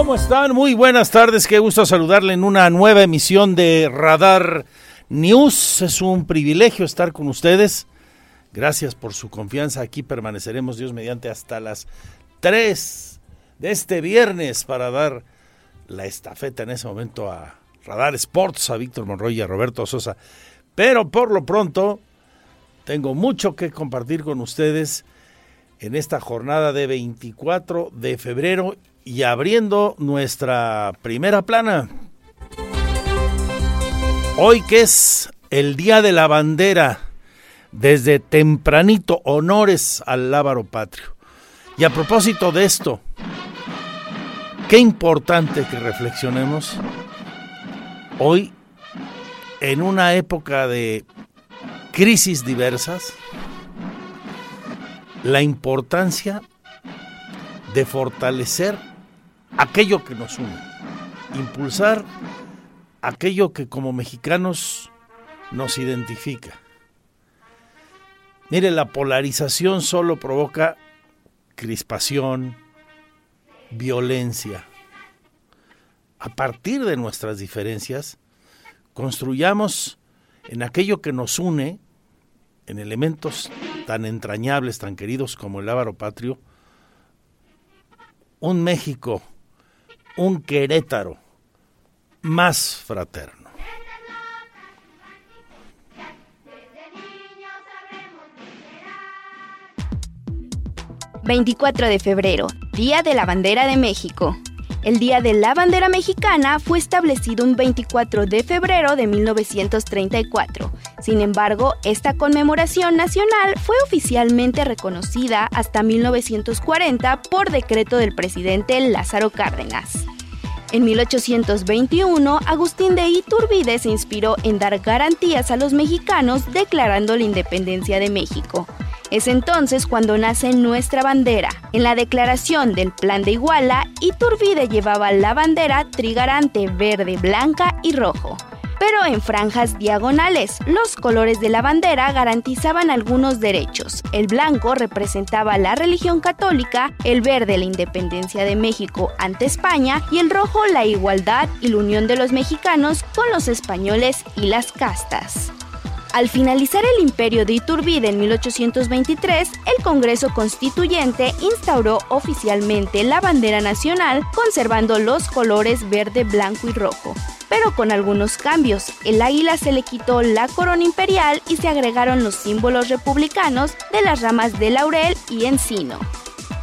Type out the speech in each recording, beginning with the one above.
¿Cómo están? Muy buenas tardes, qué gusto saludarle en una nueva emisión de Radar News. Es un privilegio estar con ustedes. Gracias por su confianza. Aquí permaneceremos, Dios mediante, hasta las 3 de este viernes para dar la estafeta en ese momento a Radar Sports, a Víctor Monroy y a Roberto Sosa. Pero por lo pronto, tengo mucho que compartir con ustedes en esta jornada de 24 de febrero y abriendo nuestra primera plana. Hoy que es el Día de la Bandera, desde tempranito, honores al lábaro patrio. Y a propósito de esto, qué importante que reflexionemos hoy en una época de crisis diversas, la importancia de fortalecer aquello que nos une, impulsar aquello que como mexicanos nos identifica. Mire, la polarización solo provoca crispación, violencia. A partir de nuestras diferencias, construyamos en aquello que nos une, en elementos tan entrañables, tan queridos como el ávaro patrio, un México, un Querétaro más fraterno. 24 de febrero, Día de la Bandera de México. El Día de la Bandera Mexicana fue establecido un 24 de febrero de 1934. Sin embargo, esta conmemoración nacional fue oficialmente reconocida hasta 1940 por decreto del presidente Lázaro Cárdenas. En 1821, Agustín de Iturbide se inspiró en dar garantías a los mexicanos declarando la independencia de México. Es entonces cuando nace nuestra bandera. En la declaración del Plan de Iguala, Iturbide llevaba la bandera trigarante verde, blanca y rojo. Pero en franjas diagonales, los colores de la bandera garantizaban algunos derechos. El blanco representaba la religión católica, el verde la independencia de México ante España y el rojo la igualdad y la unión de los mexicanos con los españoles y las castas. Al finalizar el imperio de Iturbide en 1823, el Congreso Constituyente instauró oficialmente la bandera nacional conservando los colores verde, blanco y rojo, pero con algunos cambios. El águila se le quitó la corona imperial y se agregaron los símbolos republicanos de las ramas de laurel y encino.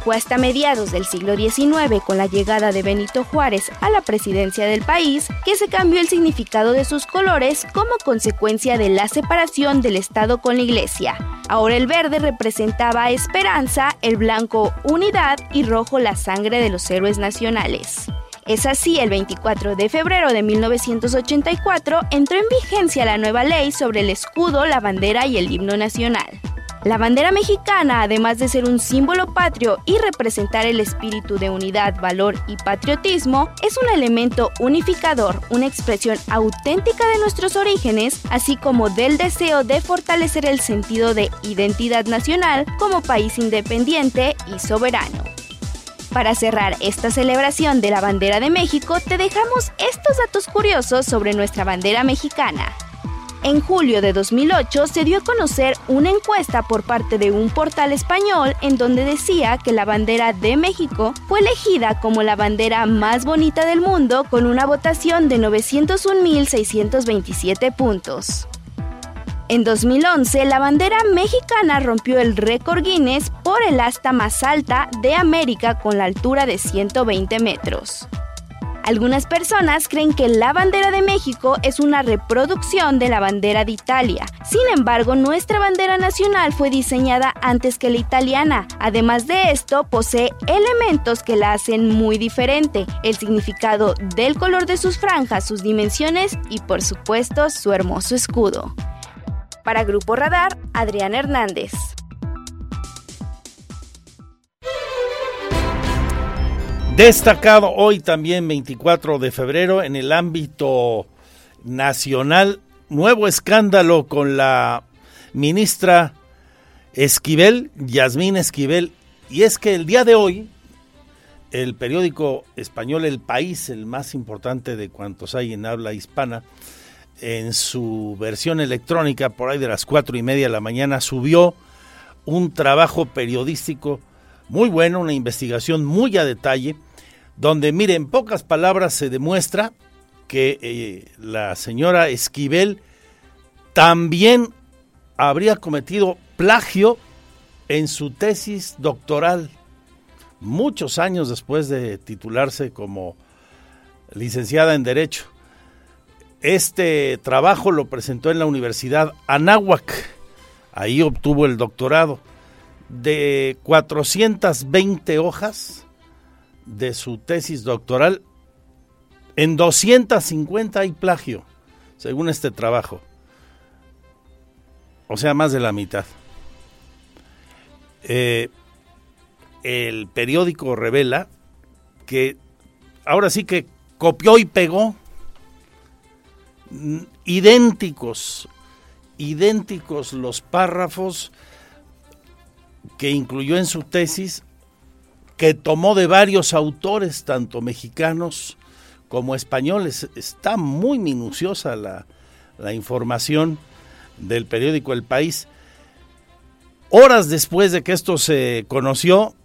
Fue hasta mediados del siglo XIX, con la llegada de Benito Juárez a la presidencia del país, que se cambió el significado de sus colores como consecuencia de la separación del Estado con la Iglesia. Ahora el verde representaba esperanza, el blanco unidad y rojo la sangre de los héroes nacionales. Es así, el 24 de febrero de 1984 entró en vigencia la nueva ley sobre el escudo, la bandera y el himno nacional. La bandera mexicana, además de ser un símbolo patrio y representar el espíritu de unidad, valor y patriotismo, es un elemento unificador, una expresión auténtica de nuestros orígenes, así como del deseo de fortalecer el sentido de identidad nacional como país independiente y soberano. Para cerrar esta celebración de la bandera de México, te dejamos estos datos curiosos sobre nuestra bandera mexicana. En julio de 2008 se dio a conocer una encuesta por parte de un portal español en donde decía que la bandera de México fue elegida como la bandera más bonita del mundo con una votación de 901.627 puntos. En 2011, la bandera mexicana rompió el récord Guinness por el asta más alta de América con la altura de 120 metros. Algunas personas creen que la bandera de México es una reproducción de la bandera de Italia. Sin embargo, nuestra bandera nacional fue diseñada antes que la italiana. Además de esto, posee elementos que la hacen muy diferente. El significado del color de sus franjas, sus dimensiones y por supuesto su hermoso escudo. Para Grupo Radar, Adrián Hernández. Destacado hoy también 24 de febrero en el ámbito nacional, nuevo escándalo con la ministra Esquivel, Yasmín Esquivel, y es que el día de hoy el periódico español El País, el más importante de cuantos hay en habla hispana, en su versión electrónica, por ahí de las cuatro y media de la mañana, subió un trabajo periodístico muy bueno, una investigación muy a detalle, donde, mire, en pocas palabras se demuestra que eh, la señora Esquivel también habría cometido plagio en su tesis doctoral, muchos años después de titularse como licenciada en Derecho. Este trabajo lo presentó en la Universidad Anáhuac, ahí obtuvo el doctorado de 420 hojas de su tesis doctoral, en 250 hay plagio, según este trabajo. O sea, más de la mitad. Eh, el periódico revela que ahora sí que copió y pegó idénticos, idénticos los párrafos que incluyó en su tesis que tomó de varios autores, tanto mexicanos como españoles. Está muy minuciosa la, información del periódico El País. Horas después de que esto se conoció,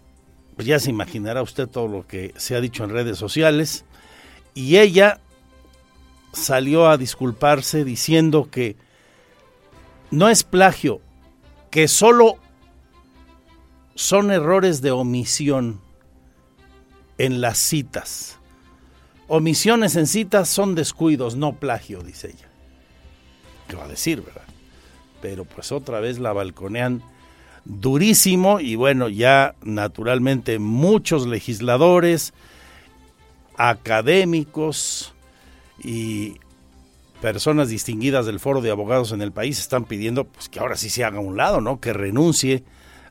pues ya se imaginará usted todo lo que se ha dicho en redes sociales, y ella salió a disculparse diciendo que no es plagio, que solo son errores de omisión en las citas. Omisiones en citas son descuidos, no plagio, dice ella. ¿Qué va a decir, verdad? Pero pues otra vez la balconean durísimo y bueno, ya naturalmente muchos legisladores, académicos y personas distinguidas del foro de abogados en el país están pidiendo pues que ahora sí se haga a un lado, ¿no? Que renuncie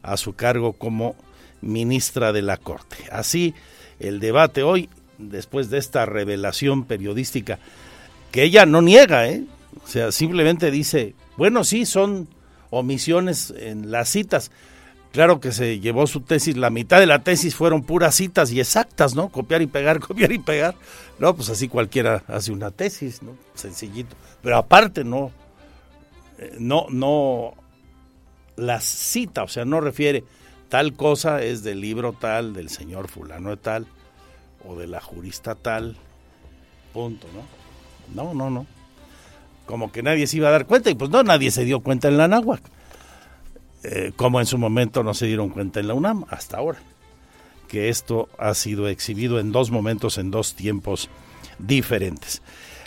a su cargo como ministra de la Corte. Así el debate hoy, después de esta revelación periodística, que ella no niega, ¿eh? O sea, simplemente dice, bueno, sí, son omisiones en las citas. Claro que se llevó su tesis, la mitad de la tesis fueron puras citas y exactas, ¿no? Copiar y pegar, copiar y pegar. No, pues así cualquiera hace una tesis, ¿no? Sencillito. Pero aparte, no, eh, no, no las cita, o sea, no refiere tal cosa es del libro tal, del señor fulano de tal, o de la jurista tal, punto, ¿no? No, no, no. Como que nadie se iba a dar cuenta, y pues no, nadie se dio cuenta en la náhuac. Eh, como en su momento no se dieron cuenta en la UNAM, hasta ahora. Que esto ha sido exhibido en dos momentos, en dos tiempos diferentes.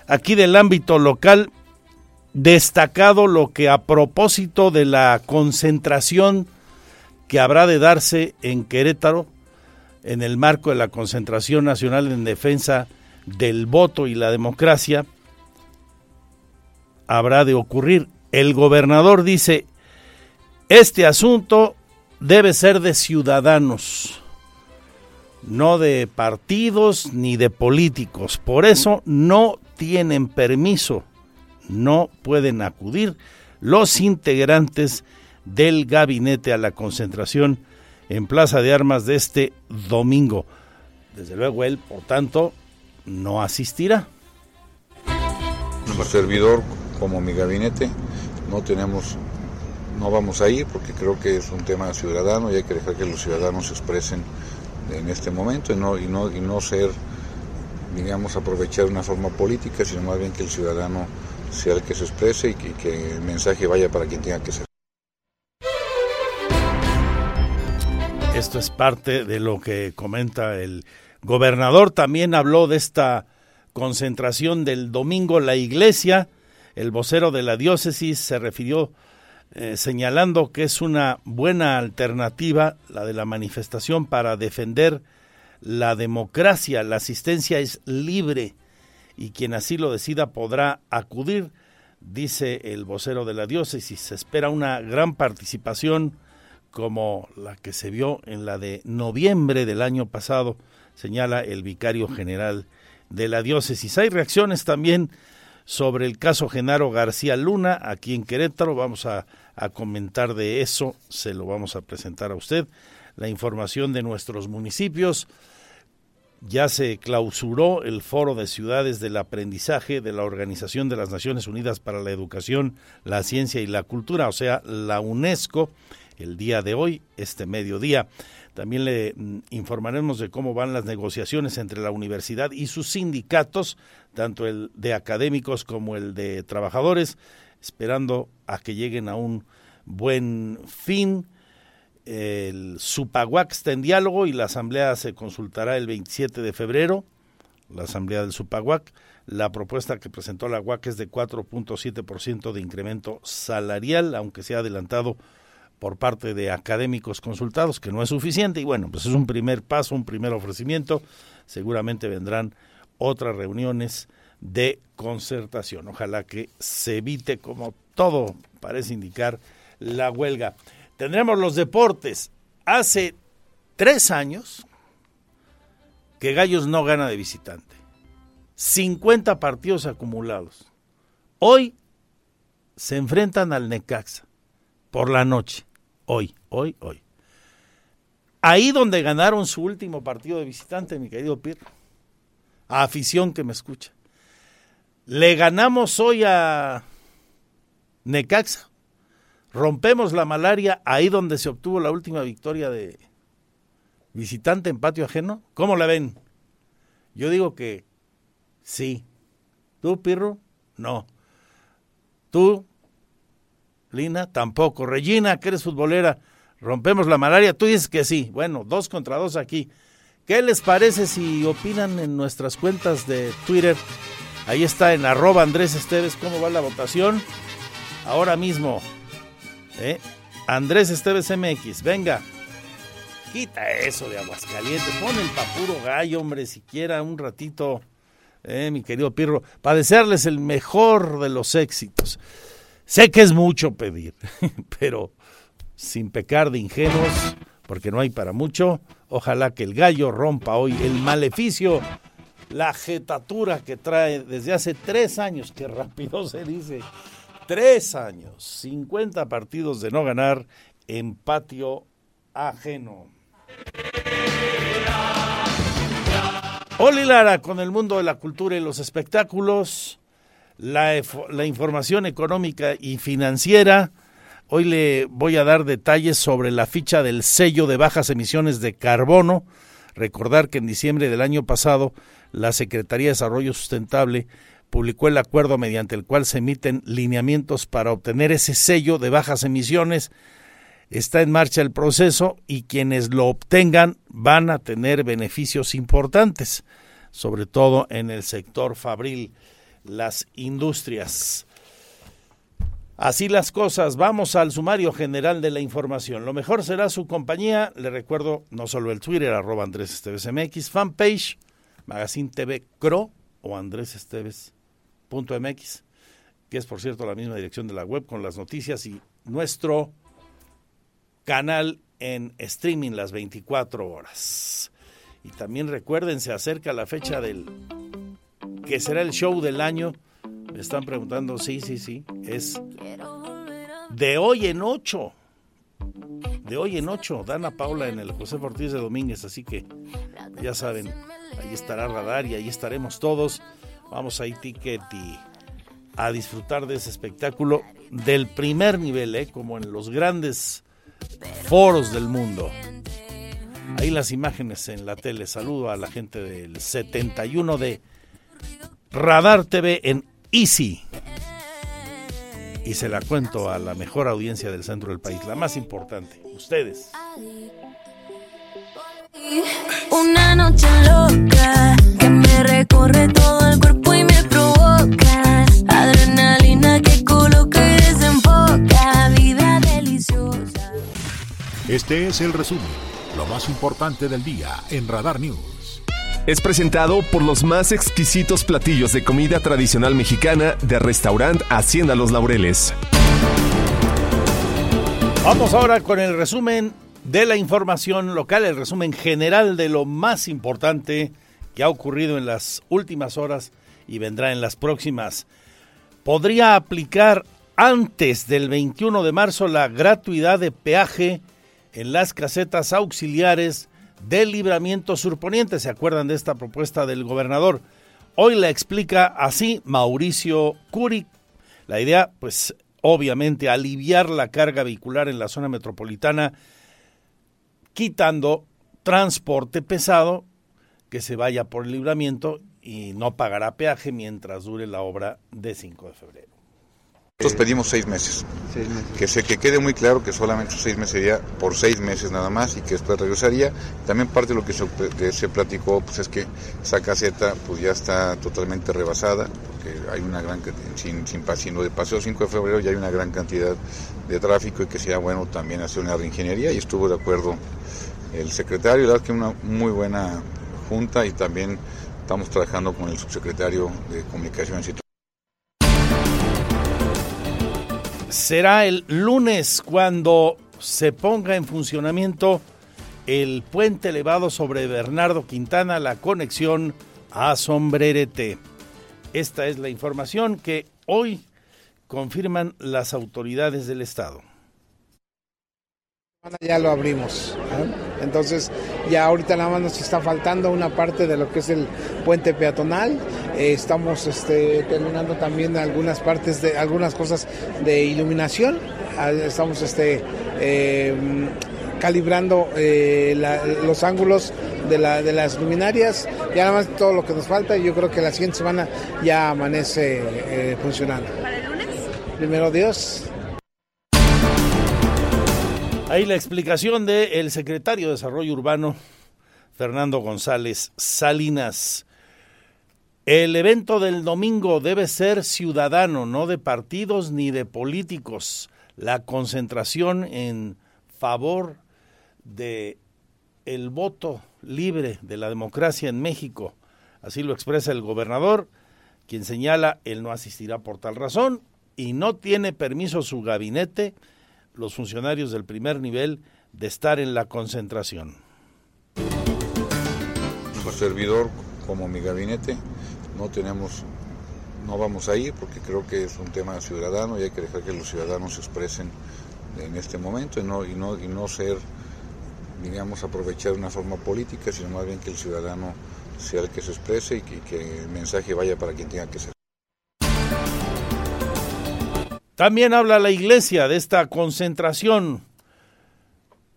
Aquí del ámbito local, destacado lo que a propósito de la concentración que habrá de darse en Querétaro en el marco de la concentración nacional en defensa del voto y la democracia, habrá de ocurrir. El gobernador dice, este asunto debe ser de ciudadanos, no de partidos ni de políticos. Por eso no tienen permiso, no pueden acudir los integrantes del gabinete a la concentración en Plaza de Armas de este domingo. Desde luego él, por tanto, no asistirá. Como servidor, como mi gabinete, no tenemos, no vamos a ir porque creo que es un tema ciudadano y hay que dejar que los ciudadanos se expresen en este momento y no, y no, y no ser, digamos, aprovechar una forma política, sino más bien que el ciudadano sea el que se exprese y que, el mensaje vaya para quien tenga que ser. Esto es parte de lo que comenta el gobernador. También habló de esta concentración del domingo la iglesia. El vocero de la diócesis se refirió eh, señalando que es una buena alternativa la de la manifestación para defender la democracia. La asistencia es libre y quien así lo decida podrá acudir, dice el vocero de la diócesis. Se espera una gran participación como la que se vio en la de noviembre del año pasado, señala el vicario general de la diócesis. Hay reacciones también sobre el caso Genaro García Luna aquí en Querétaro. Vamos a, a, comentar de eso, se lo vamos a presentar a usted. La información de nuestros municipios. Ya se clausuró el Foro de Ciudades del Aprendizaje de la Organización de las Naciones Unidas para la Educación, la Ciencia y la Cultura, o sea, la UNESCO el día de hoy, este mediodía. También le mm, informaremos de cómo van las negociaciones entre la universidad y sus sindicatos, tanto el de académicos como el de trabajadores, esperando a que lleguen a un buen fin. El Supaguac está en diálogo y la asamblea se consultará el 27 de febrero, la asamblea del Supaguac. La propuesta que presentó la UAC es de 4.7% de incremento salarial, aunque se ha adelantado por parte de académicos consultados, que no es suficiente, y bueno, pues es un primer paso, un primer ofrecimiento, seguramente vendrán otras reuniones de concertación. Ojalá que se evite, como todo parece indicar, la huelga. Tendremos los deportes. Hace tres años que Gallos no gana de visitante. 50 partidos acumulados. Hoy se enfrentan al Necaxa por la noche. Hoy, hoy, hoy. Ahí donde ganaron su último partido de visitante, mi querido Pirro. A afición que me escucha. Le ganamos hoy a Necaxa. Rompemos la malaria ahí donde se obtuvo la última victoria de visitante en patio ajeno. ¿Cómo la ven? Yo digo que sí. ¿Tú, Pirro? No. ¿Tú, Lina, tampoco. Regina, que eres futbolera, rompemos la malaria. Tú dices que sí. Bueno, dos contra dos aquí. ¿Qué les parece si opinan en nuestras cuentas de Twitter? Ahí está en arroba Andrés Esteves cómo va la votación. Ahora mismo. ¿eh? Andrés Esteves MX, venga. Quita eso de Aguascalientes. Pon el papuro gallo, hombre, siquiera un ratito, ¿eh? mi querido Pirro, para desearles el mejor de los éxitos. Sé que es mucho pedir, pero sin pecar de ingenuos, porque no hay para mucho, ojalá que el gallo rompa hoy el maleficio, la jetatura que trae desde hace tres años, que rápido se dice, tres años, 50 partidos de no ganar en patio ajeno. Oli Lara con el mundo de la cultura y los espectáculos la, la información económica y financiera. Hoy le voy a dar detalles sobre la ficha del sello de bajas emisiones de carbono. Recordar que en diciembre del año pasado la Secretaría de Desarrollo Sustentable publicó el acuerdo mediante el cual se emiten lineamientos para obtener ese sello de bajas emisiones. Está en marcha el proceso y quienes lo obtengan van a tener beneficios importantes, sobre todo en el sector fabril las industrias. Así las cosas, vamos al sumario general de la información. Lo mejor será su compañía, le recuerdo no solo el Twitter, arroba Andrés Esteves MX, fanpage, Magazine TV Cro o Andrés Esteves.mx, que es por cierto la misma dirección de la web con las noticias y nuestro canal en streaming las 24 horas. Y también recuerden, se acerca la fecha del que será el show del año. Me están preguntando, sí, sí, sí, es de hoy en ocho. De hoy en ocho, Dana Paula en el José Ortiz de Domínguez, así que ya saben, ahí estará Radar y ahí estaremos todos. Vamos a ticket y a disfrutar de ese espectáculo del primer nivel, ¿eh? como en los grandes foros del mundo. Ahí las imágenes en la tele. Saludo a la gente del 71 de Radar TV en Easy. y se la cuento a la mejor audiencia del centro del país, la más importante, ustedes. Una noche loca que me recorre todo el cuerpo y me provoca adrenalina que coloca y desenfoca vida deliciosa. Este es el resumen, lo más importante del día en Radar News. Es presentado por los más exquisitos platillos de comida tradicional mexicana de restaurante Hacienda Los Laureles. Vamos ahora con el resumen de la información local, el resumen general de lo más importante que ha ocurrido en las últimas horas y vendrá en las próximas. Podría aplicar antes del 21 de marzo la gratuidad de peaje en las casetas auxiliares del libramiento surponiente. ¿Se acuerdan de esta propuesta del gobernador? Hoy la explica así Mauricio Curi. La idea, pues obviamente, aliviar la carga vehicular en la zona metropolitana, quitando transporte pesado que se vaya por el libramiento y no pagará peaje mientras dure la obra de 5 de febrero. Nosotros pedimos seis meses. Que se que quede muy claro que solamente seis meses sería por seis meses nada más y que después regresaría. También parte de lo que se, que se platicó pues es que esa caseta pues ya está totalmente rebasada, porque hay una gran sin, sin sino de paseo 5 de febrero ya hay una gran cantidad de tráfico y que sería bueno también hacer una reingeniería y estuvo de acuerdo el secretario, la verdad que una muy buena junta y también estamos trabajando con el subsecretario de Comunicaciones y será el lunes cuando se ponga en funcionamiento el puente elevado sobre Bernardo Quintana, la conexión a Sombrerete. Esta es la información que hoy confirman las autoridades del Estado. Ya lo abrimos. Entonces, ya ahorita nada más nos está faltando una parte de lo que es el puente peatonal. Eh, estamos este, terminando también algunas partes de algunas cosas de iluminación. Ah, estamos este, em, calibrando eh, los ángulos de, la, de las luminarias. Ya nada más todo lo que nos falta. Yo creo que la siguiente semana ya amanece eh, funcionando. ¿Para el lunes? Primero Dios. Ahí la explicación del secretario de Desarrollo Urbano, Fernando González Salinas. El evento del domingo debe ser ciudadano, no de partidos ni de políticos. La concentración en favor de el voto libre de la democracia en México. Así lo expresa el gobernador, quien señala él no asistirá por tal razón y no tiene permiso su gabinete los funcionarios del primer nivel de estar en la concentración. Como servidor, como mi gabinete, no tenemos, no vamos a ir porque creo que es un tema ciudadano y hay que dejar que los ciudadanos se expresen en este momento y no, y no, y no ser, digamos, aprovechar una forma política, sino más bien que el ciudadano sea el que se exprese y que, que el mensaje vaya para quien tenga que ser. También habla la iglesia de esta concentración.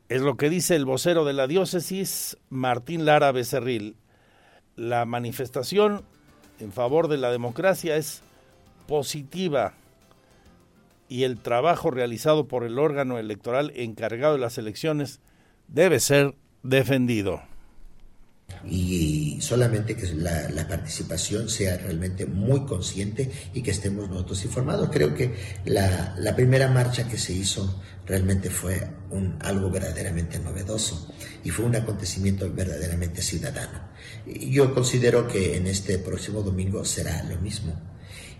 Es lo que dice el vocero de la diócesis, Martín Lara Becerril. La manifestación en favor de la democracia es positiva y el trabajo realizado por el órgano electoral encargado de las elecciones debe ser defendido y solamente que la, participación sea realmente muy consciente y que estemos nosotros informados. Creo que la, primera marcha que se hizo realmente fue un, algo verdaderamente novedoso y fue un acontecimiento verdaderamente ciudadano. Yo considero que en este próximo domingo será lo mismo.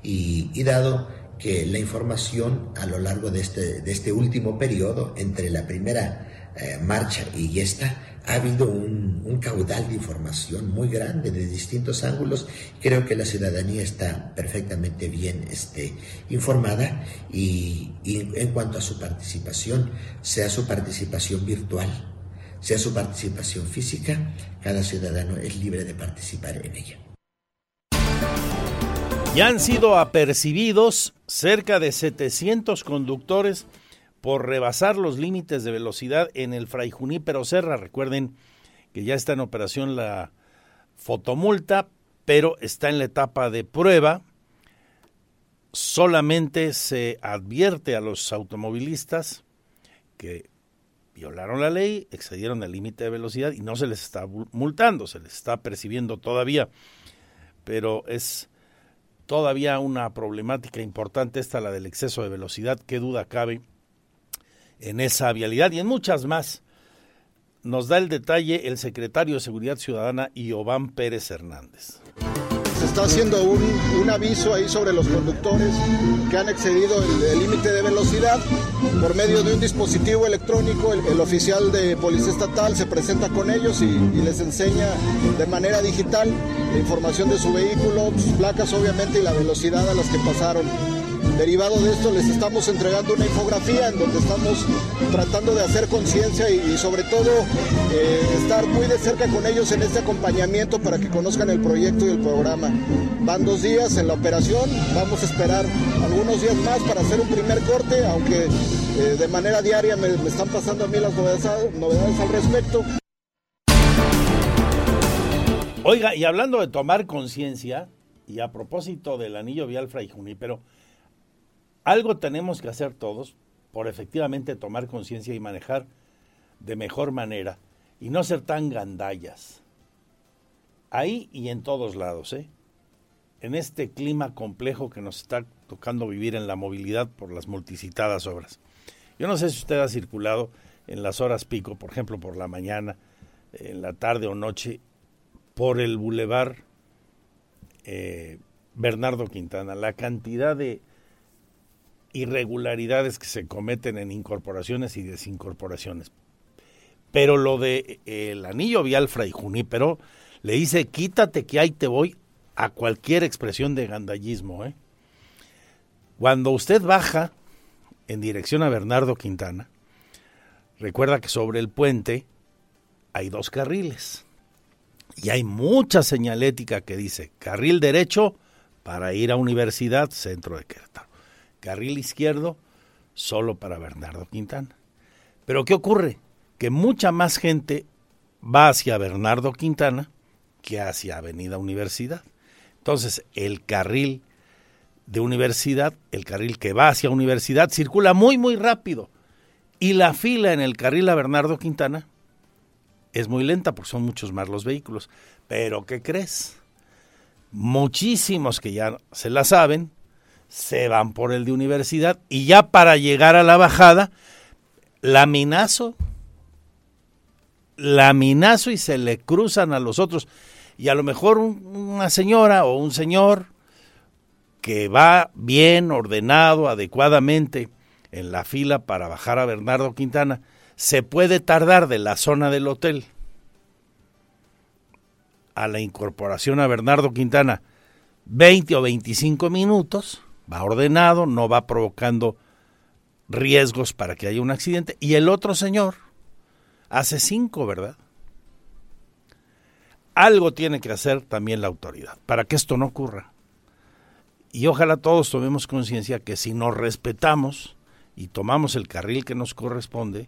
Y, y dado que la información a lo largo de este, de este último periodo, entre la primera eh, marcha y esta, ha habido un, caudal de información muy grande de distintos ángulos. Creo que la ciudadanía está perfectamente bien este, informada y, y en cuanto a su participación, sea su participación virtual, sea su participación física, cada ciudadano es libre de participar en ella. Ya han sido apercibidos cerca de 700 conductores por rebasar los límites de velocidad en el Fray Junípero Serra. Recuerden que ya está en operación la fotomulta, pero está en la etapa de prueba solamente se advierte a los automovilistas que violaron la ley, excedieron el límite de velocidad y no se les está multando, se les está percibiendo todavía. Pero es todavía una problemática importante esta, la del exceso de velocidad, qué duda cabe en esa vialidad y en muchas más. Nos da el detalle el secretario de Seguridad Ciudadana, Iobán Pérez Hernández se está haciendo un, aviso ahí sobre los conductores que han excedido el límite de velocidad por medio de un dispositivo electrónico. El, oficial de policía estatal se presenta con ellos y, les enseña de manera digital la información de su vehículo, sus placas obviamente y la velocidad a las que pasaron. Derivado de esto les estamos entregando una infografía en donde estamos tratando de hacer conciencia y, sobre todo eh, estar muy de cerca con ellos en este acompañamiento para que conozcan el proyecto y el programa. Van dos días en la operación, vamos a esperar algunos días más para hacer un primer corte, aunque eh, de manera diaria me, están pasando a mí las novedades, al respecto. Oiga, y hablando de tomar conciencia, y a propósito del anillo vial Fray pero algo tenemos que hacer todos por efectivamente tomar conciencia y manejar de mejor manera y no ser tan gandallas. Ahí y en todos lados, ¿eh? En este clima complejo que nos está tocando vivir en la movilidad por las multicitadas obras. Yo no sé si usted ha circulado en las horas pico, por ejemplo, por la mañana, en la tarde o noche, por el bulevar eh, Bernardo Quintana. La cantidad de irregularidades que se cometen en incorporaciones y desincorporaciones. Pero lo de el anillo vial Fray Junípero le dice, quítate que ahí te voy a cualquier expresión de gandallismo. ¿eh? Cuando usted baja en dirección a Bernardo Quintana, recuerda que sobre el puente hay dos carriles y hay mucha señalética que dice carril derecho para ir a Universidad Centro de Querétaro carril izquierdo solo para Bernardo Quintana. Pero ¿qué ocurre? Que mucha más gente va hacia Bernardo Quintana que hacia Avenida Universidad. Entonces, el carril de universidad, el carril que va hacia universidad, circula muy, muy rápido. Y la fila en el carril a Bernardo Quintana es muy lenta porque son muchos más los vehículos. Pero, ¿qué crees? Muchísimos que ya se la saben, se van por el de universidad y ya para llegar a la bajada, laminazo, laminazo y se le cruzan a los otros. Y a lo mejor una señora o un señor que va bien ordenado, adecuadamente en la fila para bajar a Bernardo Quintana, se puede tardar de la zona del hotel a la incorporación a Bernardo Quintana 20 o 25 minutos va ordenado, no va provocando riesgos para que haya un accidente. Y el otro señor hace cinco, ¿verdad? Algo tiene que hacer también la autoridad para que esto no ocurra. Y ojalá todos tomemos conciencia que si nos respetamos y tomamos el carril que nos corresponde,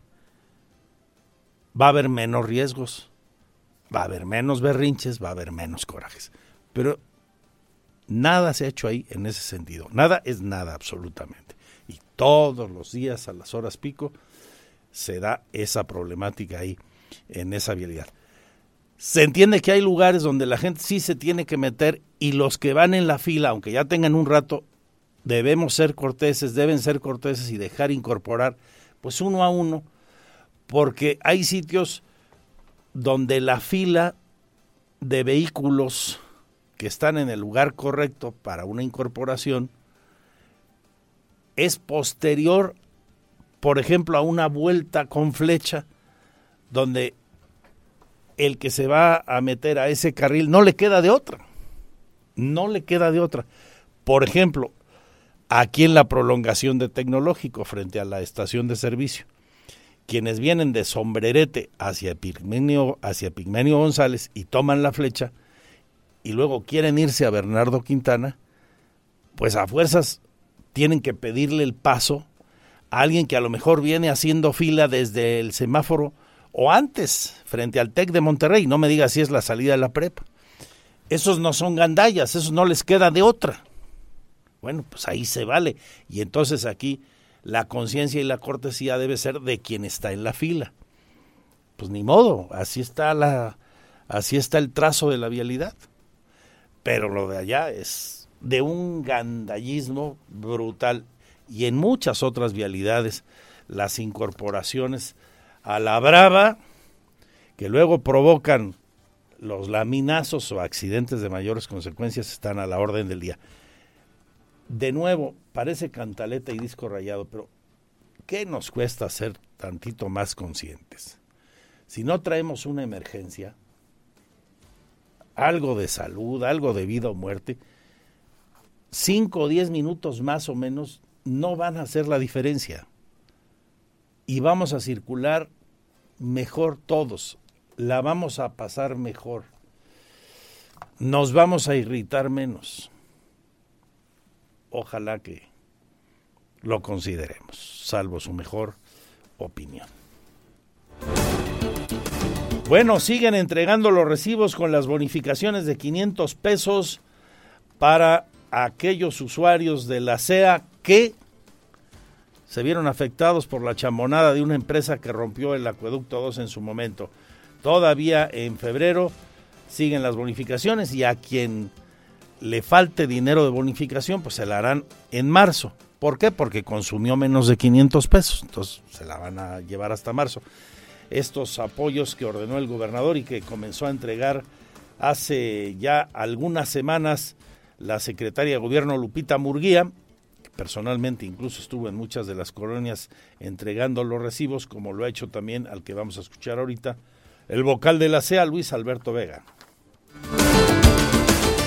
va a haber menos riesgos, va a haber menos berrinches, va a haber menos corajes. Pero Nada se ha hecho ahí en ese sentido. Nada es nada absolutamente. Y todos los días a las horas pico se da esa problemática ahí en esa vialidad. Se entiende que hay lugares donde la gente sí se tiene que meter y los que van en la fila, aunque ya tengan un rato, debemos ser corteses, deben ser corteses y dejar incorporar pues uno a uno, porque hay sitios donde la fila de vehículos que están en el lugar correcto para una incorporación es posterior, por ejemplo, a una vuelta con flecha, donde el que se va a meter a ese carril no le queda de otra. No le queda de otra. Por ejemplo, aquí en la prolongación de tecnológico frente a la estación de servicio, quienes vienen de sombrerete hacia Pigmenio, hacia Pigmenio González y toman la flecha, y luego quieren irse a Bernardo Quintana, pues a fuerzas tienen que pedirle el paso a alguien que a lo mejor viene haciendo fila desde el semáforo o antes, frente al TEC de Monterrey, no me diga si es la salida de la prepa. Esos no son gandallas, esos no les queda de otra. Bueno, pues ahí se vale. Y entonces aquí la conciencia y la cortesía debe ser de quien está en la fila. Pues ni modo, así está la así está el trazo de la vialidad. Pero lo de allá es de un gandallismo brutal y en muchas otras vialidades las incorporaciones a la brava que luego provocan los laminazos o accidentes de mayores consecuencias están a la orden del día. De nuevo, parece cantaleta y disco rayado, pero ¿qué nos cuesta ser tantito más conscientes? Si no traemos una emergencia, algo de salud, algo de vida o muerte, cinco o diez minutos más o menos no van a hacer la diferencia. Y vamos a circular mejor todos, la vamos a pasar mejor, nos vamos a irritar menos. Ojalá que lo consideremos, salvo su mejor opinión. Bueno, siguen entregando los recibos con las bonificaciones de 500 pesos para aquellos usuarios de la CEA que se vieron afectados por la chamonada de una empresa que rompió el acueducto 2 en su momento. Todavía en febrero siguen las bonificaciones y a quien le falte dinero de bonificación, pues se la harán en marzo. ¿Por qué? Porque consumió menos de 500 pesos, entonces se la van a llevar hasta marzo. Estos apoyos que ordenó el gobernador y que comenzó a entregar hace ya algunas semanas la secretaria de gobierno Lupita Murguía, personalmente incluso estuvo en muchas de las colonias entregando los recibos, como lo ha hecho también al que vamos a escuchar ahorita, el vocal de la CEA, Luis Alberto Vega.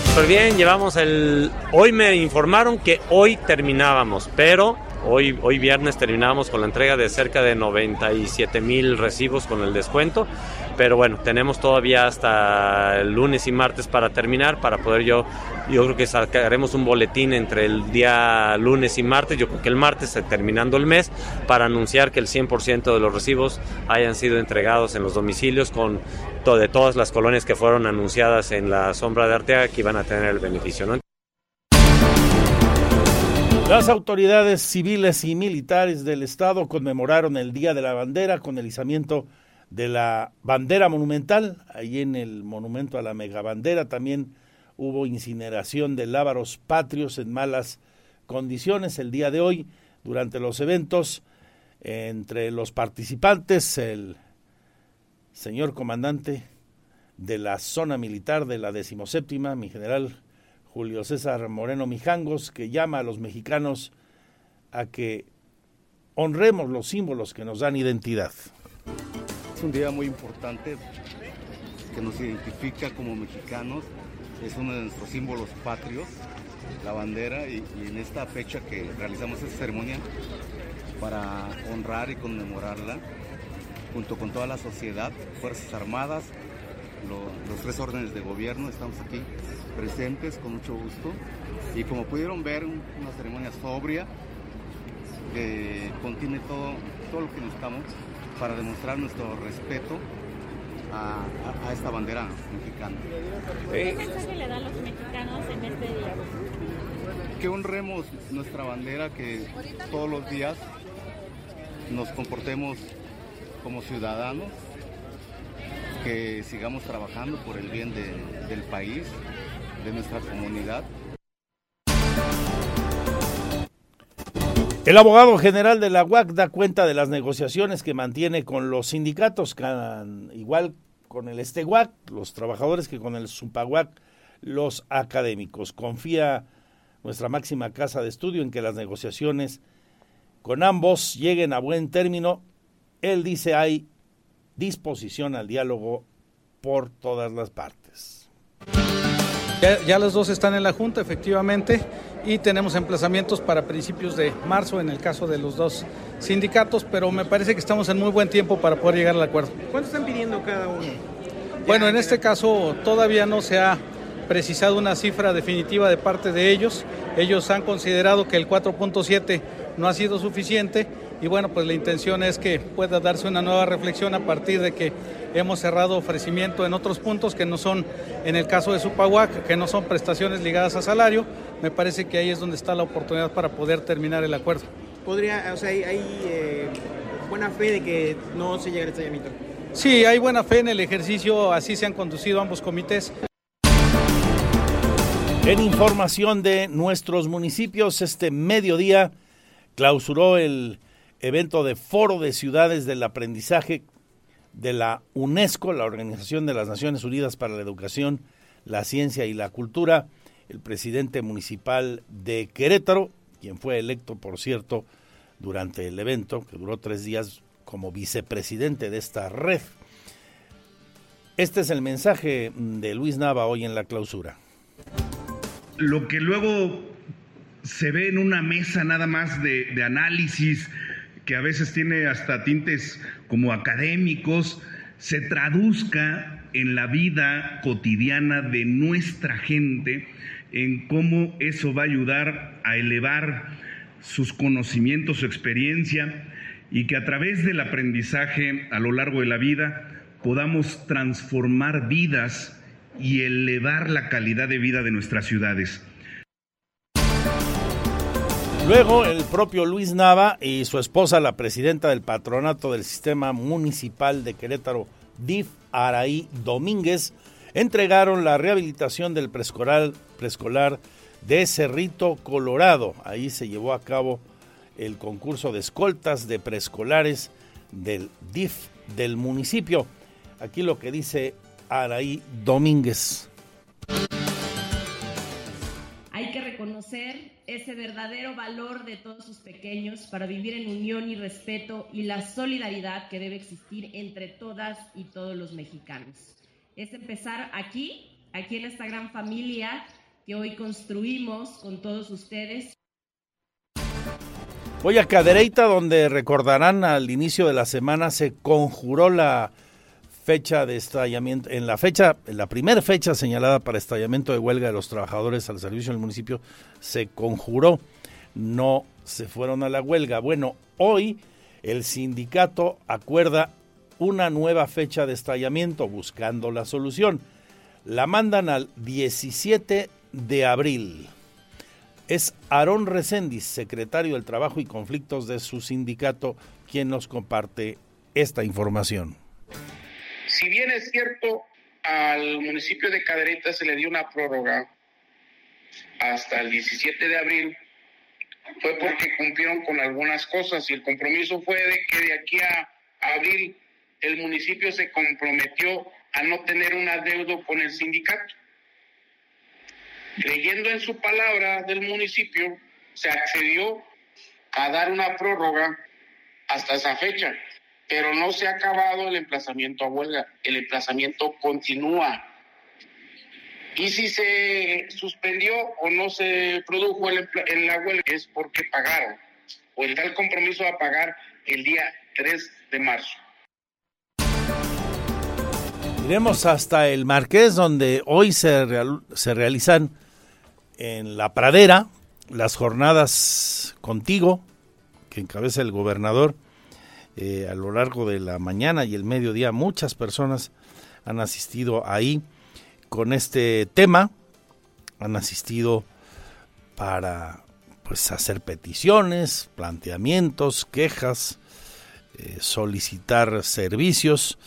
Súper bien, llevamos el... Hoy me informaron que hoy terminábamos, pero Hoy, hoy viernes terminamos con la entrega de cerca de 97 mil recibos con el descuento, pero bueno, tenemos todavía hasta el lunes y martes para terminar, para poder yo, yo creo que sacaremos un boletín entre el día lunes y martes, yo creo que el martes, eh, terminando el mes, para anunciar que el 100% de los recibos hayan sido entregados en los domicilios con de todas las colonias que fueron anunciadas en la sombra de Arteaga que iban a tener el beneficio. Las autoridades civiles y militares del Estado conmemoraron el Día de la Bandera con el izamiento de la bandera monumental. Ahí en el monumento a la megabandera también hubo incineración de lábaros patrios en malas condiciones el día de hoy durante los eventos. Entre los participantes, el señor comandante de la zona militar de la decimoséptima, mi general Julio César Moreno Mijangos, que llama a los mexicanos a que honremos los símbolos que nos dan identidad. Es un día muy importante que nos identifica como mexicanos, es uno de nuestros símbolos patrios, la bandera, y, en esta fecha que realizamos esta ceremonia para honrar y conmemorarla, junto con toda la sociedad, Fuerzas Armadas, los tres órdenes de gobierno, estamos aquí presentes con mucho gusto. Y como pudieron ver, una ceremonia sobria que contiene todo, todo lo que necesitamos para demostrar nuestro respeto a, esta bandera mexicana. ¿Qué mensaje le dan los mexicanos en este día? Que honremos nuestra bandera, que todos los días nos comportemos como ciudadanos, que sigamos trabajando por el bien del país de nuestra comunidad. El abogado general de la UAC da cuenta de las negociaciones que mantiene con los sindicatos, igual con el Esteguac, los trabajadores, que con el Supaguac, los académicos. Confía nuestra máxima casa de estudio en que las negociaciones con ambos lleguen a buen término. Él dice hay disposición al diálogo por todas las partes. Ya, los dos están en la Junta, efectivamente, y tenemos emplazamientos para principios de marzo en el caso de los dos sindicatos, pero me parece que estamos en muy buen tiempo para poder llegar al acuerdo. ¿Cuánto están pidiendo cada uno? Bueno, en este caso todavía no se ha precisado una cifra definitiva de parte de ellos. Ellos han considerado que el 4.7 no ha sido suficiente y bueno, pues la intención es que pueda darse una nueva reflexión a partir de que hemos cerrado ofrecimiento en otros puntos que no son, en el caso de Supahuac, que no son prestaciones ligadas a salario, me parece que ahí es donde está la oportunidad para poder terminar el acuerdo. Podría, o sea, hay, hay, eh, buena fe de que no se llegue al estallamiento. Sí, hay buena fe en el ejercicio, así se han conducido ambos comités. En información de nuestros municipios, este mediodía clausuró el evento de Foro de Ciudades del Aprendizaje de la UNESCO, la Organización de las Naciones Unidas para la Educación, la Ciencia y la Cultura, el presidente municipal de Querétaro, quien fue electo, por cierto, durante el evento, que duró tres días como vicepresidente de esta red. Este es el mensaje de Luis Nava hoy en la clausura. Lo que luego se ve en una mesa nada más de, análisis, que a veces tiene hasta tintes como académicos, se traduzca en la vida cotidiana de nuestra gente, en cómo eso va a ayudar a elevar sus conocimientos, su experiencia, y que a través del aprendizaje a lo largo de la vida podamos transformar vidas y elevar la calidad de vida de nuestras ciudades. Luego, el propio Luis Nava y su esposa, la presidenta del patronato del sistema municipal de Querétaro, DIF Araí Domínguez, entregaron la rehabilitación del preescolar, preescolar de Cerrito, Colorado. Ahí se llevó a cabo el concurso de escoltas de preescolares del DIF del municipio. Aquí lo que dice Araí Domínguez. Reconocer ese verdadero valor de todos sus pequeños para vivir en unión y respeto y la solidaridad que debe existir entre todas y todos los mexicanos. Es empezar aquí, aquí en esta gran familia que hoy construimos con todos ustedes. Voy a Cadereyta, donde recordarán al inicio de la semana se conjuró la fecha de estallamiento, en la fecha, la primera fecha señalada para estallamiento de huelga de los trabajadores al servicio del municipio, se conjuró, no se fueron a la huelga. Bueno, hoy el sindicato acuerda una nueva fecha de estallamiento buscando la solución. La mandan al 17 de abril. Es Aarón Recendis, secretario del Trabajo y Conflictos de su sindicato, quien nos comparte esta información. Si bien es cierto, al municipio de Cadereyta se le dio una prórroga hasta el 17 de abril, fue porque cumplieron con algunas cosas y el compromiso fue de que de aquí a abril el municipio se comprometió a no tener un adeudo con el sindicato. Leyendo en su palabra del municipio, se accedió a dar una prórroga hasta esa fecha pero no se ha acabado el emplazamiento a huelga, el emplazamiento continúa. Y si se suspendió o no se produjo el en la huelga es porque pagaron, o está el compromiso a pagar el día 3 de marzo. Iremos hasta el Marqués, donde hoy se, se realizan en la pradera las jornadas contigo, que encabeza el gobernador, eh, a lo largo de la mañana y el mediodía. Muchas personas han asistido ahí con este tema, han asistido para pues hacer peticiones, planteamientos, quejas, eh, solicitar servicios.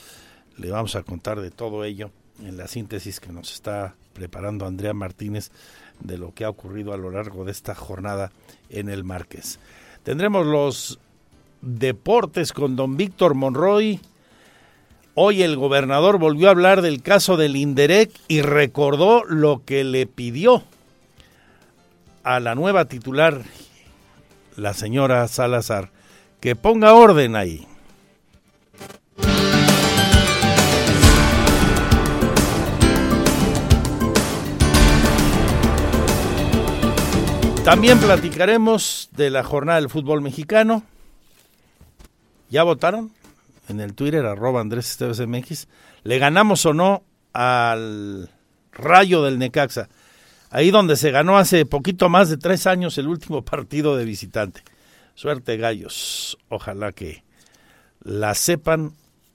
Le vamos a contar de todo ello en la síntesis que nos está preparando Andrea Martínez de lo que ha ocurrido a lo largo de esta jornada en el Márquez. Tendremos los Deportes con don Víctor Monroy. Hoy el gobernador volvió a hablar del caso del Inderec y recordó lo que le pidió a la nueva titular, la señora Salazar, que ponga orden ahí. También platicaremos de la jornada del fútbol mexicano. ¿Ya votaron? En el Twitter, arroba Andrés Esteves MX. ¿Le ganamos o no al Rayo del Necaxa? Ahí donde se ganó hace poquito más de tres años el último partido de visitante. Suerte, gallos. Ojalá que la sepan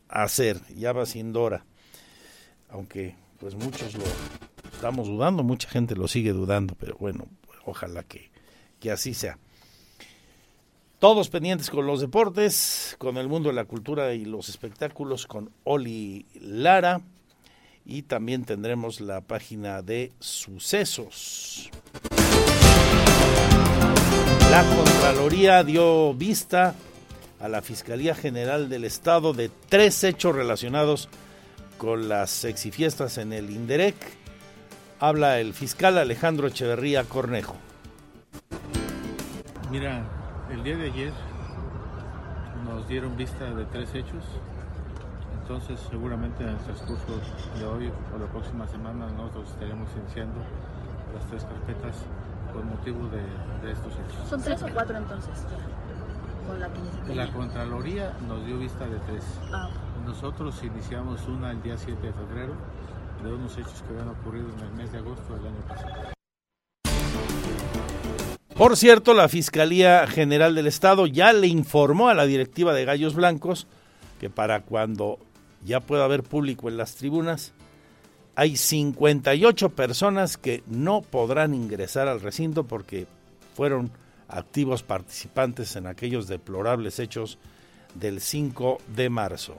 hacer. Ya va siendo hora. Aunque, pues muchos lo estamos dudando, mucha gente lo sigue dudando, pero bueno, ojalá que, que así sea. Todos pendientes con los deportes, con el mundo de la cultura y los espectáculos, con Oli Lara. Y también tendremos la página de sucesos. La Contraloría dio vista a la Fiscalía General del Estado de tres hechos relacionados con las sexifiestas en el INDEREC. Habla el fiscal Alejandro Echeverría Cornejo. Mira, el día de ayer nos dieron vista de tres hechos, entonces seguramente en el transcurso de hoy o la próxima semana nosotros estaremos iniciando las tres carpetas con motivo de, de estos hechos. ¿Son tres o cuatro entonces? Con la, que La Contraloría nos dio vista de tres. Ah. Nosotros iniciamos una el día 7 de febrero de unos hechos que habían ocurrido en el mes de agosto del año pasado. Por cierto, la Fiscalía General del Estado ya le informó a la directiva de Gallos Blancos que para cuando ya pueda haber público en las tribunas, hay 58 personas que no podrán ingresar al recinto porque fueron activos participantes en aquellos deplorables hechos del 5 de marzo.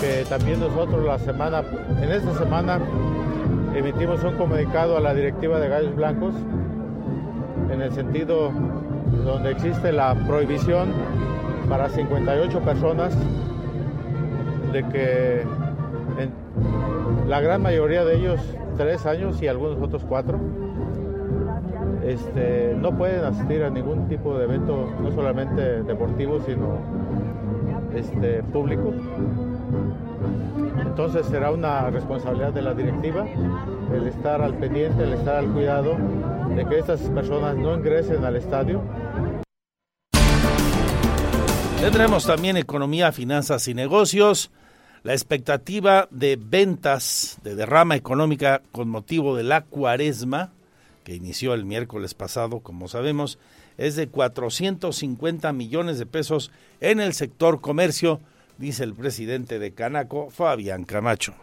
Que también nosotros la semana, en esta semana emitimos un comunicado a la directiva de Gallos Blancos en el sentido donde existe la prohibición para 58 personas de que la gran mayoría de ellos tres años y algunos otros cuatro este, no pueden asistir a ningún tipo de evento, no solamente deportivo, sino este, público. Entonces será una responsabilidad de la directiva el estar al pendiente, el estar al cuidado de que estas personas no ingresen al estadio. Tendremos también economía, finanzas y negocios. La expectativa de ventas de derrama económica con motivo de la cuaresma, que inició el miércoles pasado, como sabemos, es de 450 millones de pesos en el sector comercio, dice el presidente de Canaco, Fabián Camacho.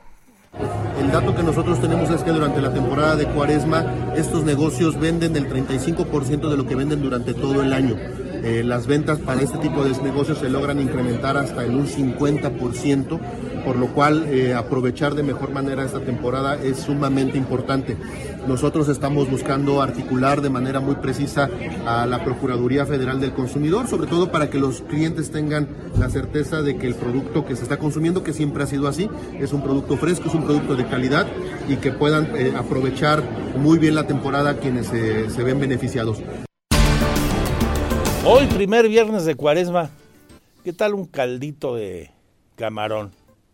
El dato que nosotros tenemos es que durante la temporada de cuaresma estos negocios venden el 35% de lo que venden durante todo el año. Eh, las ventas para este tipo de negocios se logran incrementar hasta en un 50%, por lo cual eh, aprovechar de mejor manera esta temporada es sumamente importante. Nosotros estamos buscando articular de manera muy precisa a la Procuraduría Federal del Consumidor, sobre todo para que los clientes tengan la certeza de que el producto que se está consumiendo, que siempre ha sido así, es un producto fresco, es un producto de calidad y que puedan eh, aprovechar muy bien la temporada quienes se ven beneficiados. Hoy, primer viernes de cuaresma, ¿qué tal un caldito de camarón?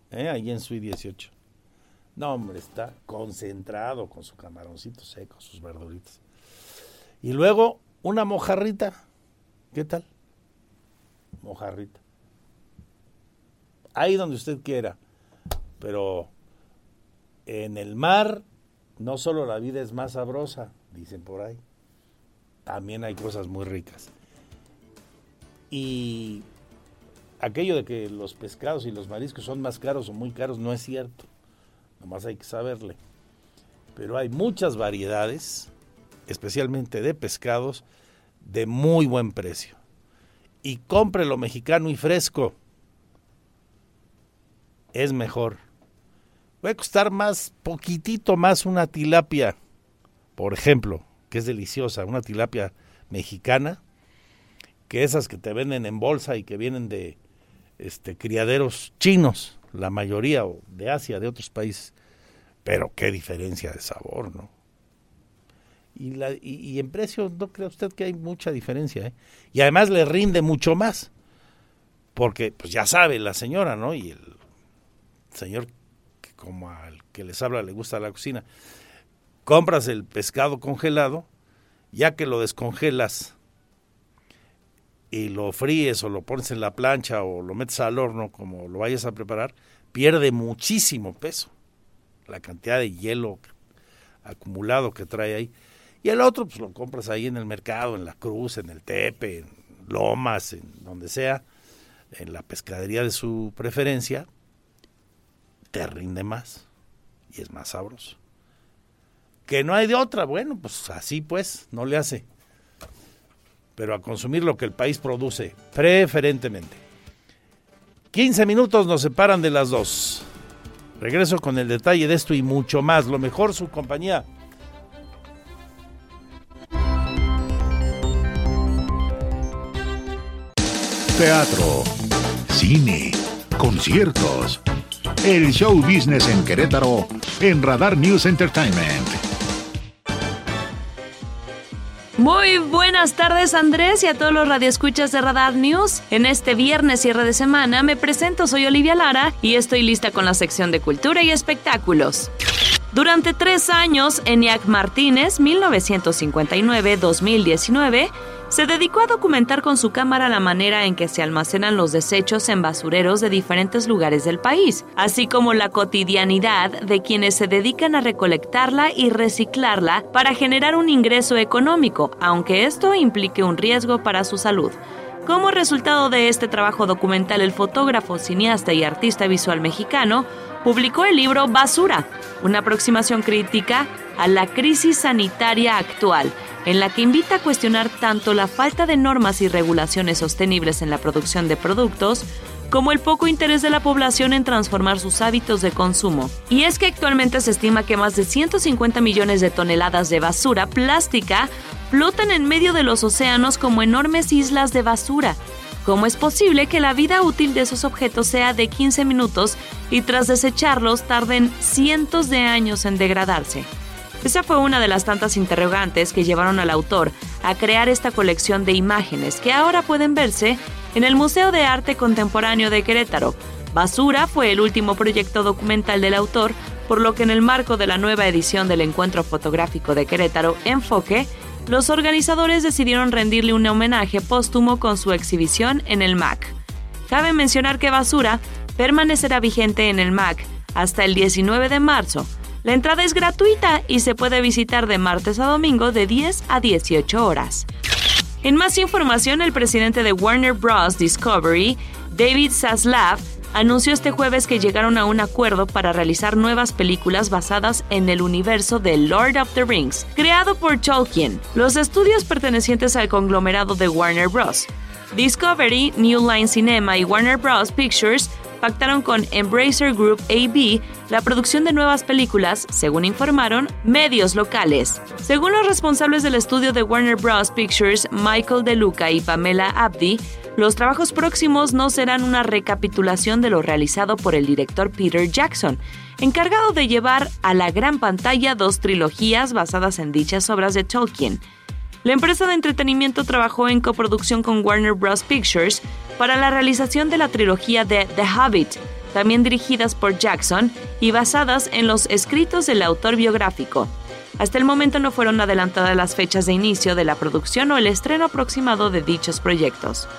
¿Eh? Ahí en Sui 18. No, hombre, está concentrado con su camaroncito seco, sus verduritas. Y luego una mojarrita. ¿Qué tal? Mojarrita. Ahí donde usted quiera. Pero en el mar no solo la vida es más sabrosa, dicen por ahí. También hay cosas muy ricas. Y aquello de que los pescados y los mariscos son más caros o muy caros no es cierto. Nomás hay que saberle. Pero hay muchas variedades, especialmente de pescados, de muy buen precio. Y compre lo mexicano y fresco. Es mejor. Puede costar más, poquitito más una tilapia, por ejemplo, que es deliciosa, una tilapia mexicana, que esas que te venden en bolsa y que vienen de este, criaderos chinos, la mayoría, de Asia, de otros países. Pero qué diferencia de sabor, ¿no? Y, la, y, y en precio, ¿no cree usted que hay mucha diferencia? ¿eh? Y además le rinde mucho más, porque pues ya sabe la señora, ¿no? Y el señor que como al que les habla le gusta la cocina, compras el pescado congelado, ya que lo descongelas y lo fríes o lo pones en la plancha o lo metes al horno como lo vayas a preparar, pierde muchísimo peso. La cantidad de hielo acumulado que trae ahí. Y el otro, pues lo compras ahí en el mercado, en la cruz, en el tepe, en lomas, en donde sea, en la pescadería de su preferencia, te rinde más y es más sabroso. Que no hay de otra, bueno, pues así pues, no le hace. Pero a consumir lo que el país produce, preferentemente. 15 minutos nos separan de las dos. Regreso con el detalle de esto y mucho más. Lo mejor, su compañía. Teatro, cine, conciertos. El show business en Querétaro en Radar News Entertainment. Muy buenas tardes Andrés y a todos los radioescuchas de Radar News. En este viernes cierre de semana me presento, soy Olivia Lara y estoy lista con la sección de cultura y espectáculos. Durante tres años, ENIAC Martínez, 1959-2019, se dedicó a documentar con su cámara la manera en que se almacenan los desechos en basureros de diferentes lugares del país, así como la cotidianidad de quienes se dedican a recolectarla y reciclarla para generar un ingreso económico, aunque esto implique un riesgo para su salud. Como resultado de este trabajo documental, el fotógrafo, cineasta y artista visual mexicano publicó el libro Basura, una aproximación crítica a la crisis sanitaria actual, en la que invita a cuestionar tanto la falta de normas y regulaciones sostenibles en la producción de productos, como el poco interés de la población en transformar sus hábitos de consumo. Y es que actualmente se estima que más de 150 millones de toneladas de basura plástica flotan en medio de los océanos como enormes islas de basura. ¿Cómo es posible que la vida útil de esos objetos sea de 15 minutos y tras desecharlos tarden cientos de años en degradarse? Esa fue una de las tantas interrogantes que llevaron al autor a crear esta colección de imágenes que ahora pueden verse en el Museo de Arte Contemporáneo de Querétaro. Basura fue el último proyecto documental del autor, por lo que en el marco de la nueva edición del Encuentro Fotográfico de Querétaro, Enfoque, los organizadores decidieron rendirle un homenaje póstumo con su exhibición en el MAC. Cabe mencionar que Basura permanecerá vigente en el MAC hasta el 19 de marzo, la entrada es gratuita y se puede visitar de martes a domingo de 10 a 18 horas. En más información, el presidente de Warner Bros. Discovery, David Zaslav, anunció este jueves que llegaron a un acuerdo para realizar nuevas películas basadas en el universo de Lord of the Rings, creado por Tolkien, los estudios pertenecientes al conglomerado de Warner Bros. Discovery, New Line Cinema y Warner Bros. Pictures pactaron con Embracer Group AB la producción de nuevas películas, según informaron medios locales. Según los responsables del estudio de Warner Bros. Pictures, Michael DeLuca y Pamela Abdi, los trabajos próximos no serán una recapitulación de lo realizado por el director Peter Jackson, encargado de llevar a la gran pantalla dos trilogías basadas en dichas obras de Tolkien. La empresa de entretenimiento trabajó en coproducción con Warner Bros. Pictures para la realización de la trilogía de The Hobbit, también dirigidas por Jackson y basadas en los escritos del autor biográfico. Hasta el momento no fueron adelantadas las fechas de inicio de la producción o el estreno aproximado de dichos proyectos.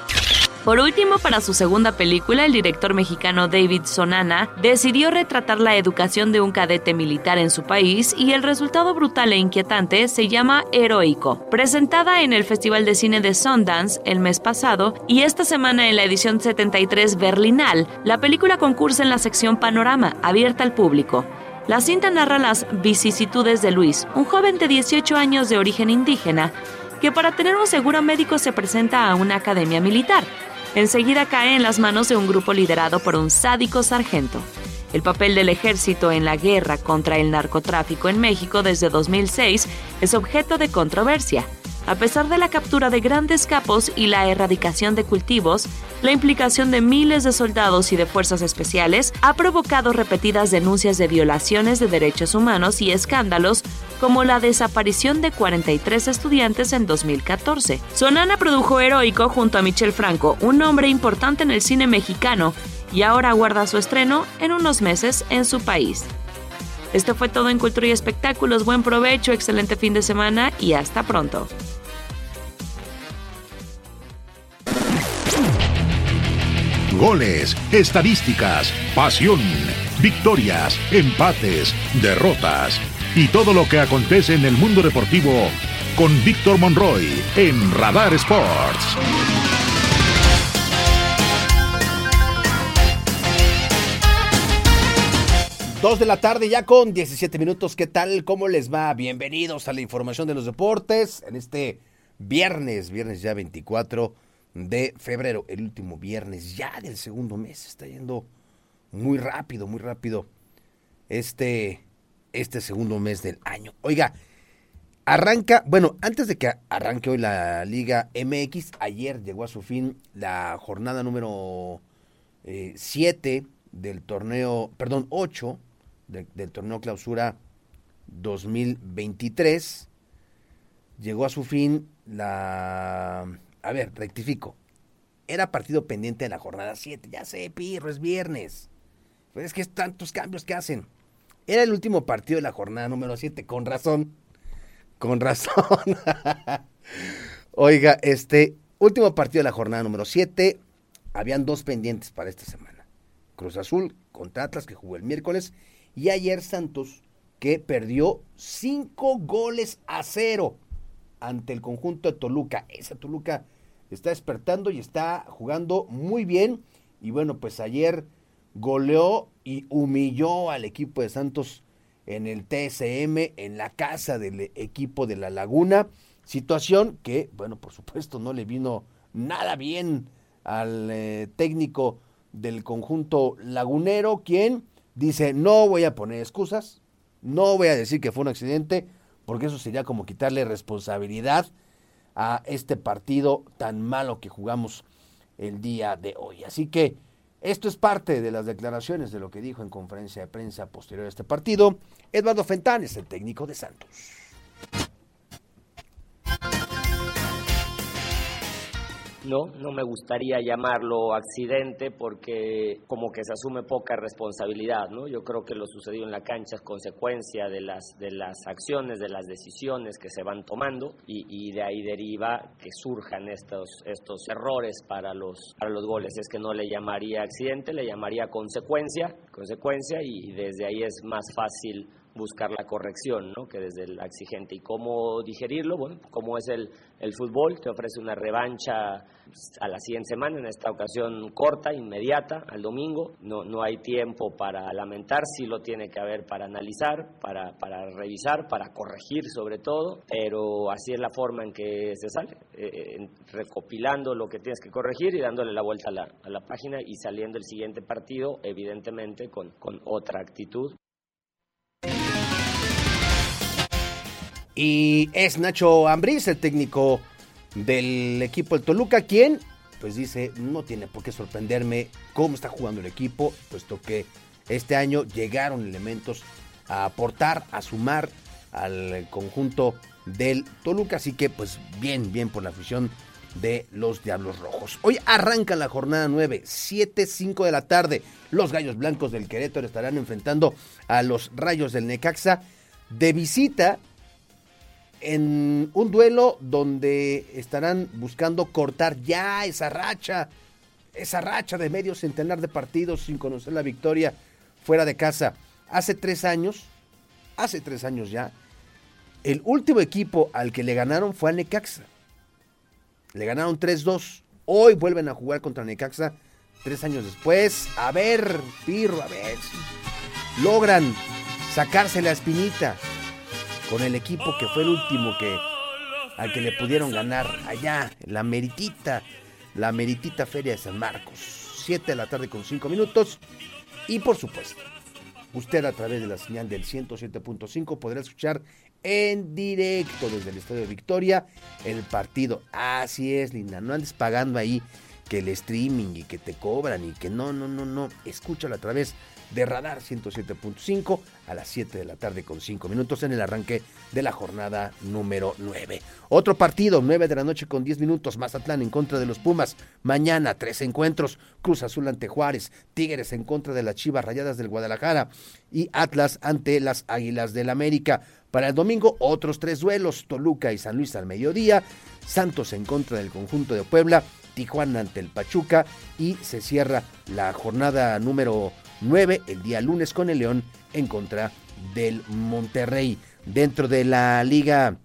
Por último, para su segunda película, el director mexicano David Sonana decidió retratar la educación de un cadete militar en su país y el resultado brutal e inquietante se llama Heroico. Presentada en el Festival de Cine de Sundance el mes pasado y esta semana en la edición 73 Berlinal, la película concursa en la sección Panorama, abierta al público. La cinta narra las vicisitudes de Luis, un joven de 18 años de origen indígena, que para tener un seguro médico se presenta a una academia militar enseguida cae en las manos de un grupo liderado por un sádico sargento. El papel del ejército en la guerra contra el narcotráfico en México desde 2006 es objeto de controversia. A pesar de la captura de grandes capos y la erradicación de cultivos, la implicación de miles de soldados y de fuerzas especiales ha provocado repetidas denuncias de violaciones de derechos humanos y escándalos como la desaparición de 43 estudiantes en 2014. Sonana produjo Heroico junto a Michel Franco, un hombre importante en el cine mexicano, y ahora guarda su estreno en unos meses en su país. Esto fue todo en Cultura y Espectáculos. Buen provecho, excelente fin de semana y hasta pronto. Goles, estadísticas, pasión, victorias, empates, derrotas y todo lo que acontece en el mundo deportivo con Víctor Monroy en Radar Sports. Dos de la tarde ya con 17 minutos. ¿Qué tal? ¿Cómo les va? Bienvenidos a la información de los deportes en este viernes, viernes ya 24 de febrero, el último viernes ya del segundo mes. Está yendo muy rápido, muy rápido este, este segundo mes del año. Oiga, arranca, bueno, antes de que arranque hoy la Liga MX, ayer llegó a su fin la jornada número 7 eh, del torneo, perdón, 8 del torneo clausura 2023. Llegó a su fin la... A ver, rectifico. Era partido pendiente de la jornada 7. Ya sé, Pirro, es viernes. Pues es que es tantos cambios que hacen. Era el último partido de la jornada número 7. Con razón. Con razón. Oiga, este último partido de la jornada número 7. Habían dos pendientes para esta semana. Cruz Azul contra Atlas que jugó el miércoles y ayer Santos, que perdió cinco goles a cero ante el conjunto de Toluca. Esa Toluca está despertando y está jugando muy bien. Y bueno, pues ayer goleó y humilló al equipo de Santos en el TSM, en la casa del equipo de La Laguna. Situación que, bueno, por supuesto no le vino nada bien al eh, técnico del conjunto lagunero, quien dice, no voy a poner excusas, no voy a decir que fue un accidente, porque eso sería como quitarle responsabilidad a este partido tan malo que jugamos el día de hoy. Así que esto es parte de las declaraciones de lo que dijo en conferencia de prensa posterior a este partido Eduardo Fentanes, el técnico de Santos. No, no me gustaría llamarlo accidente porque como que se asume poca responsabilidad, ¿no? Yo creo que lo sucedido en la cancha es consecuencia de las, de las acciones, de las decisiones que se van tomando y, de ahí deriva que surjan estos, estos errores para los, para los goles. Es que no le llamaría accidente, le llamaría consecuencia, consecuencia y desde ahí es más fácil buscar la corrección, ¿no? que desde el exigente. ¿Y cómo digerirlo? Bueno, como es el, el fútbol, te ofrece una revancha a la siguiente semana, en esta ocasión corta, inmediata, al domingo. No, no hay tiempo para lamentar, sí lo tiene que haber para analizar, para, para revisar, para corregir sobre todo, pero así es la forma en que se sale, eh, recopilando lo que tienes que corregir y dándole la vuelta a la, a la página y saliendo el siguiente partido, evidentemente, con, con otra actitud Y es Nacho Ambriz, el técnico del equipo del Toluca, quien pues dice, no tiene por qué sorprenderme cómo está jugando el equipo, puesto que este año llegaron elementos a aportar, a sumar al conjunto del Toluca, así que pues bien, bien por la afición de los Diablos Rojos. Hoy arranca la jornada 9, 7, 5 de la tarde. Los Gallos Blancos del Querétaro estarán enfrentando a los Rayos del Necaxa de visita en un duelo donde estarán buscando cortar ya esa racha, esa racha de medio centenar de partidos sin conocer la victoria fuera de casa. Hace tres años, hace tres años ya, el último equipo al que le ganaron fue a Necaxa. Le ganaron 3-2. Hoy vuelven a jugar contra Necaxa tres años después. A ver, Pirro, a ver logran sacarse la espinita con el equipo que fue el último que al que le pudieron ganar allá, la meritita, la meritita Feria de San Marcos. 7 de la tarde con 5 minutos. Y por supuesto, usted a través de la señal del 107.5 podrá escuchar en directo desde el Estadio Victoria el partido. Así es, Linda, no andes pagando ahí que el streaming y que te cobran y que no, no, no, no. Escúchalo a través Radar 107.5 a las 7 de la tarde con 5 minutos en el arranque de la jornada número 9. Otro partido, 9 de la noche con 10 minutos, Mazatlán en contra de los Pumas. Mañana, tres encuentros, Cruz Azul ante Juárez, Tigres en contra de las Chivas Rayadas del Guadalajara y Atlas ante las Águilas del América. Para el domingo, otros tres duelos, Toluca y San Luis al mediodía, Santos en contra del conjunto de Puebla, Tijuana ante el Pachuca y se cierra la jornada número 9 el día lunes con el León en contra del Monterrey. Dentro de la liga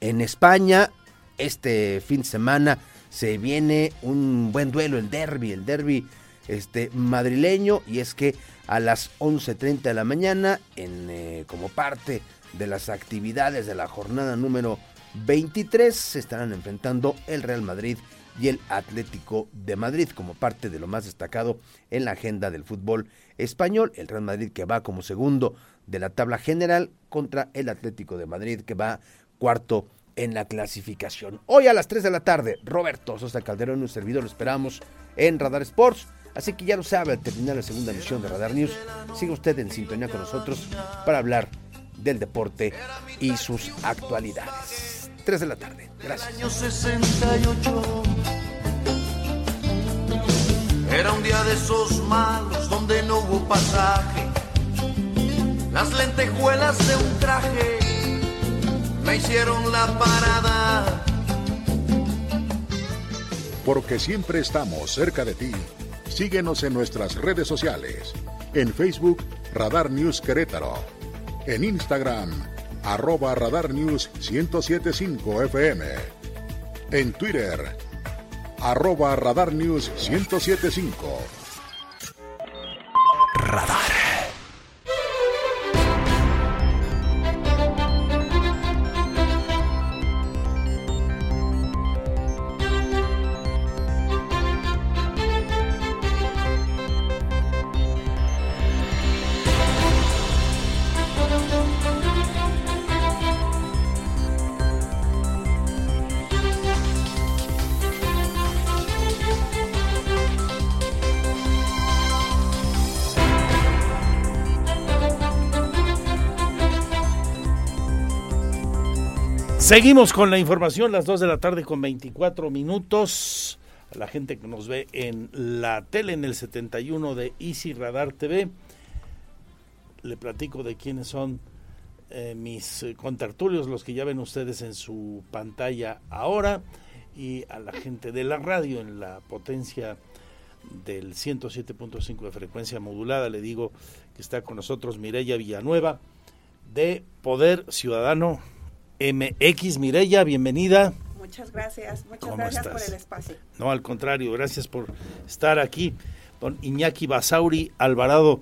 en España, este fin de semana se viene un buen duelo, el derby, el derby este madrileño y es que a las 11.30 de la mañana en, eh, como parte de las actividades de la jornada número 23 se estarán enfrentando el Real Madrid y el Atlético de Madrid como parte de lo más destacado en la agenda del fútbol español. El Real Madrid que va como segundo de la tabla general contra el Atlético de Madrid que va cuarto en la clasificación. Hoy a las 3 de la tarde, Roberto Sosa Calderón, un servidor, lo esperamos en Radar Sports. Así que ya lo sabe, al terminar la segunda emisión de Radar News, siga usted en sintonía con nosotros para hablar del deporte y sus actualidades. 3 de la tarde. Gracias. año 68 era un día de esos malos donde no hubo pasaje. Las lentejuelas de un traje me hicieron la parada. Porque siempre estamos cerca de ti. Síguenos en nuestras redes sociales. En Facebook, Radar News Querétaro. En Instagram, arroba Radar News 1075 FM. En Twitter, arroba Radar News 1075. Seguimos con la información, las 2 de la tarde con 24 minutos. A la gente que nos ve en la tele, en el 71 de Easy Radar TV, le platico de quiénes son eh, mis eh, contertulios, los que ya ven ustedes en su pantalla ahora, y a la gente de la radio en la potencia del 107.5 de frecuencia modulada. Le digo que está con nosotros Mireya Villanueva de Poder Ciudadano MX. Mireya, bienvenida. Muchas gracias, muchas gracias por el espacio. No, al contrario, gracias por estar aquí. Don Iñaki Basauri Alvarado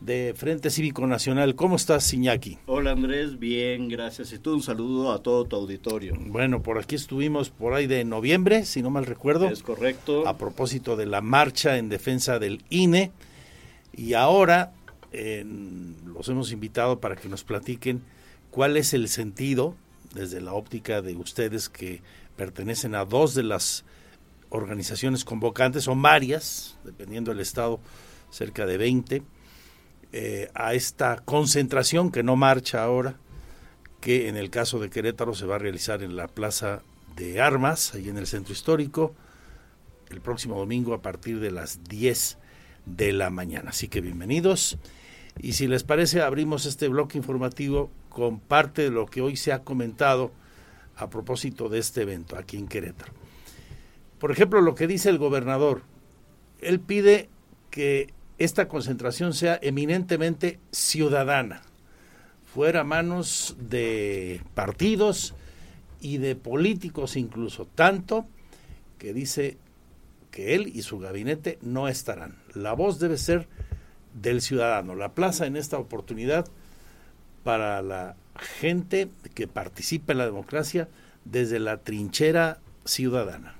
de Frente Cívico Nacional. ¿Cómo estás, Iñaki? Hola Andrés, bien, gracias. Y tú un saludo a todo tu auditorio. Bueno, por aquí estuvimos por ahí de noviembre, si no mal recuerdo. Es correcto. A propósito de la marcha en defensa del INE. Y ahora eh, los hemos invitado para que nos platiquen cuál es el sentido desde la óptica de ustedes que pertenecen a dos de las organizaciones convocantes, son varias, dependiendo del estado, cerca de 20, eh, a esta concentración que no marcha ahora, que en el caso de Querétaro se va a realizar en la Plaza de Armas, ahí en el centro histórico, el próximo domingo a partir de las 10 de la mañana. Así que bienvenidos. Y si les parece, abrimos este bloque informativo con parte de lo que hoy se ha comentado a propósito de este evento aquí en Querétaro. Por ejemplo, lo que dice el gobernador, él pide que esta concentración sea eminentemente ciudadana, fuera manos de partidos y de políticos incluso, tanto que dice que él y su gabinete no estarán. La voz debe ser del ciudadano. La plaza en esta oportunidad para la gente que participa en la democracia desde la trinchera ciudadana.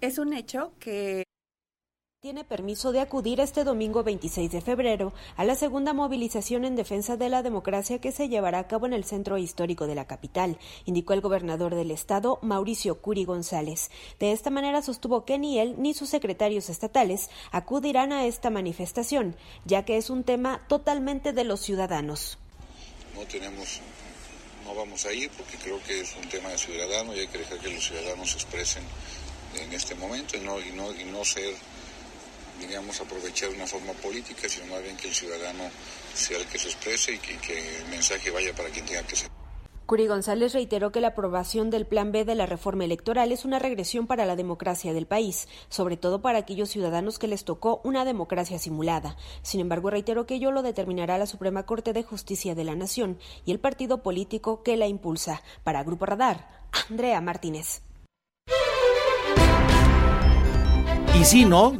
Es un hecho que tiene permiso de acudir este domingo 26 de febrero a la segunda movilización en defensa de la democracia que se llevará a cabo en el centro histórico de la capital, indicó el gobernador del estado, Mauricio Curi González. De esta manera sostuvo que ni él ni sus secretarios estatales acudirán a esta manifestación, ya que es un tema totalmente de los ciudadanos. No tenemos no vamos a ir porque creo que es un tema de ciudadano y hay que dejar que los ciudadanos se expresen en este momento y no, y no, y no ser digamos, aprovechar una forma política, sino más bien que el ciudadano sea el que se exprese y que, que el mensaje vaya para quien tenga que ser. Curi González reiteró que la aprobación del Plan B de la reforma electoral es una regresión para la democracia del país, sobre todo para aquellos ciudadanos que les tocó una democracia simulada. Sin embargo, reiteró que ello lo determinará la Suprema Corte de Justicia de la Nación y el partido político que la impulsa. Para Grupo Radar, Andrea Martínez. Y si no,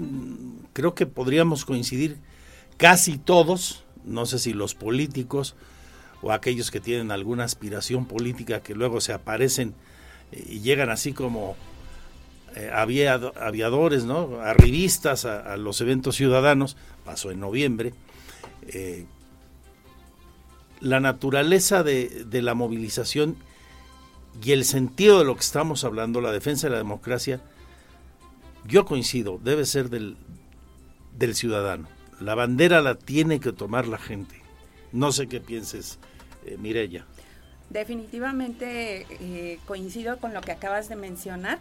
creo que podríamos coincidir casi todos, no sé si los políticos o aquellos que tienen alguna aspiración política que luego se aparecen y llegan así como eh, aviadores, ¿no? Arribistas a, a, los eventos ciudadanos, pasó en noviembre. Eh, la naturaleza de, la movilización y el sentido de lo que estamos hablando, la defensa de la democracia, yo coincido, debe ser del, del ciudadano. La bandera la tiene que tomar la gente. No sé qué pienses, eh, Mirella. Definitivamente eh, coincido con lo que acabas de mencionar,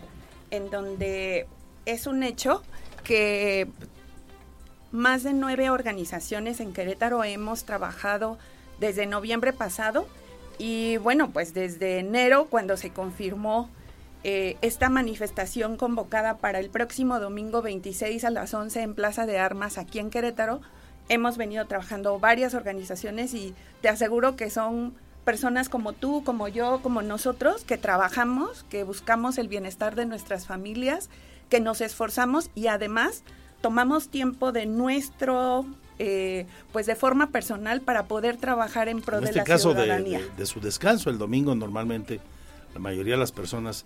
en donde es un hecho que más de nueve organizaciones en Querétaro hemos trabajado desde noviembre pasado y bueno, pues desde enero cuando se confirmó eh, esta manifestación convocada para el próximo domingo 26 a las 11 en Plaza de Armas aquí en Querétaro, hemos venido trabajando varias organizaciones y te aseguro que son personas como tú, como yo, como nosotros, que trabajamos, que buscamos el bienestar de nuestras familias, que nos esforzamos y además tomamos tiempo de nuestro, eh, pues de forma personal para poder trabajar en pro en de este la caso ciudadanía. De, de, de, su descanso, el domingo normalmente la mayoría de las personas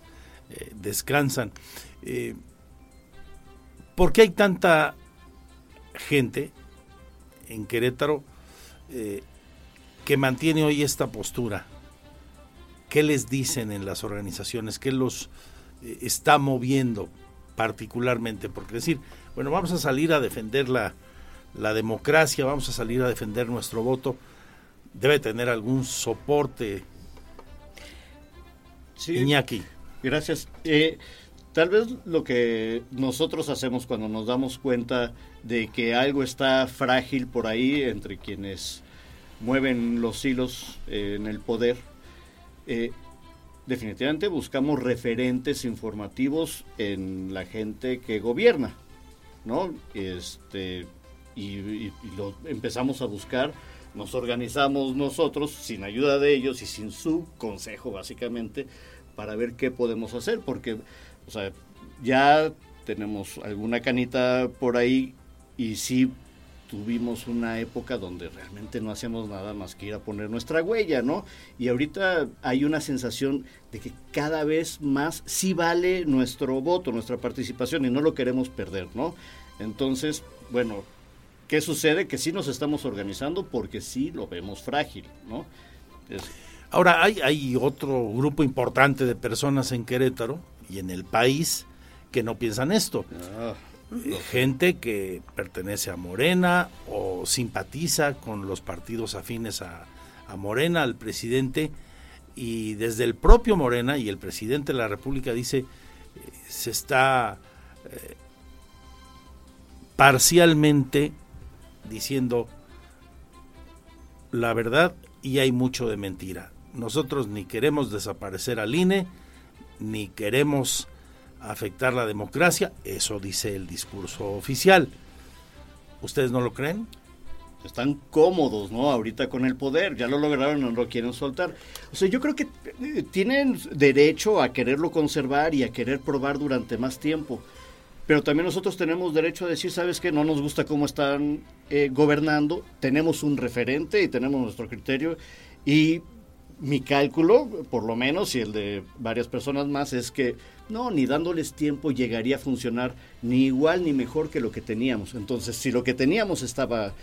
eh, descansan. Eh, ¿Por qué hay tanta gente en Querétaro eh, que mantiene hoy esta postura? ¿Qué les dicen en las organizaciones? ¿Qué los eh, está moviendo particularmente? Porque decir, bueno, vamos a salir a defender la, la democracia, vamos a salir a defender nuestro voto, debe tener algún soporte. Sí. Iñaki. Gracias. Eh, tal vez lo que nosotros hacemos cuando nos damos cuenta de que algo está frágil por ahí entre quienes mueven los hilos eh, en el poder, eh, definitivamente buscamos referentes informativos en la gente que gobierna, ¿no? Este, y, y, y lo empezamos a buscar nos organizamos nosotros sin ayuda de ellos y sin su consejo básicamente para ver qué podemos hacer porque o sea ya tenemos alguna canita por ahí y sí tuvimos una época donde realmente no hacíamos nada más que ir a poner nuestra huella, ¿no? Y ahorita hay una sensación de que cada vez más sí vale nuestro voto, nuestra participación y no lo queremos perder, ¿no? Entonces, bueno, ¿Qué sucede? Que sí nos estamos organizando porque sí lo vemos frágil, ¿no? Es... Ahora, hay, hay otro grupo importante de personas en Querétaro y en el país que no piensan esto. Ah, no. Gente que pertenece a Morena o simpatiza con los partidos afines a, a Morena, al presidente, y desde el propio Morena y el presidente de la República dice, eh, se está eh, parcialmente diciendo la verdad y hay mucho de mentira. Nosotros ni queremos desaparecer al INE, ni queremos afectar la democracia, eso dice el discurso oficial. ¿Ustedes no lo creen? Están cómodos, ¿no? Ahorita con el poder, ya lo lograron, no lo quieren soltar. O sea, yo creo que eh, tienen derecho a quererlo conservar y a querer probar durante más tiempo pero también nosotros tenemos derecho a decir, sabes que no nos gusta cómo están eh, gobernando, tenemos un referente y tenemos nuestro criterio y mi cálculo, por lo menos, y el de varias personas más, es que no, ni dándoles tiempo llegaría a funcionar ni igual ni mejor que lo que teníamos. Entonces, si lo que teníamos estaba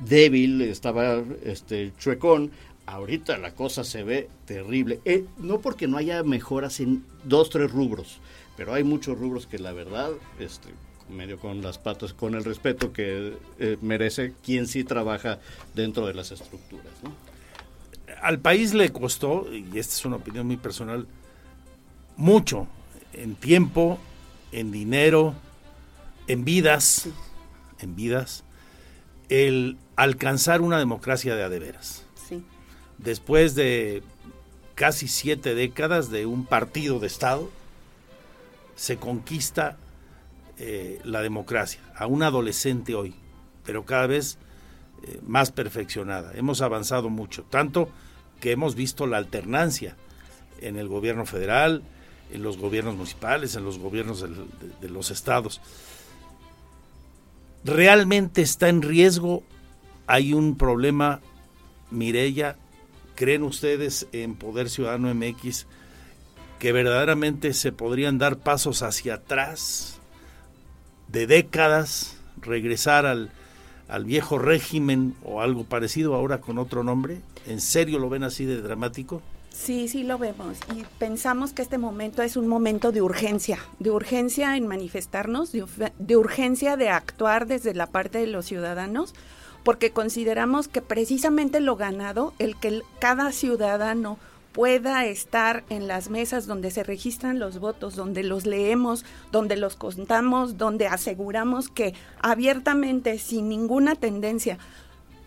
débil, estaba este, chuecón, ahorita la cosa se ve terrible. Eh, no porque no haya mejoras en dos, tres rubros, pero hay muchos rubros que la verdad, este, medio con las patas, con el respeto que eh, merece quien sí trabaja dentro de las estructuras. ¿no? Al país le costó, y esta es una opinión muy personal, mucho en tiempo, en dinero, en vidas, en vidas, el alcanzar una democracia de adeveras. Sí. Después de casi siete décadas de un partido de Estado, se conquista eh, la democracia a un adolescente hoy, pero cada vez eh, más perfeccionada. Hemos avanzado mucho, tanto que hemos visto la alternancia en el gobierno federal, en los gobiernos municipales, en los gobiernos de, los estados. ¿Realmente está en riesgo? ¿Hay un problema, Mirella? ¿Creen ustedes en Poder Ciudadano MX que verdaderamente se podrían dar pasos hacia atrás de décadas, regresar al, al viejo régimen o algo parecido ahora con otro nombre? ¿En serio lo ven así de dramático? Sí, sí lo vemos y pensamos que este momento es un momento de urgencia, de urgencia en manifestarnos, de, urgencia de actuar desde la parte de los ciudadanos, porque consideramos que precisamente lo ganado, el que cada ciudadano pueda estar en las mesas donde se registran los votos, donde los leemos, donde los contamos, donde aseguramos que abiertamente, sin ninguna tendencia,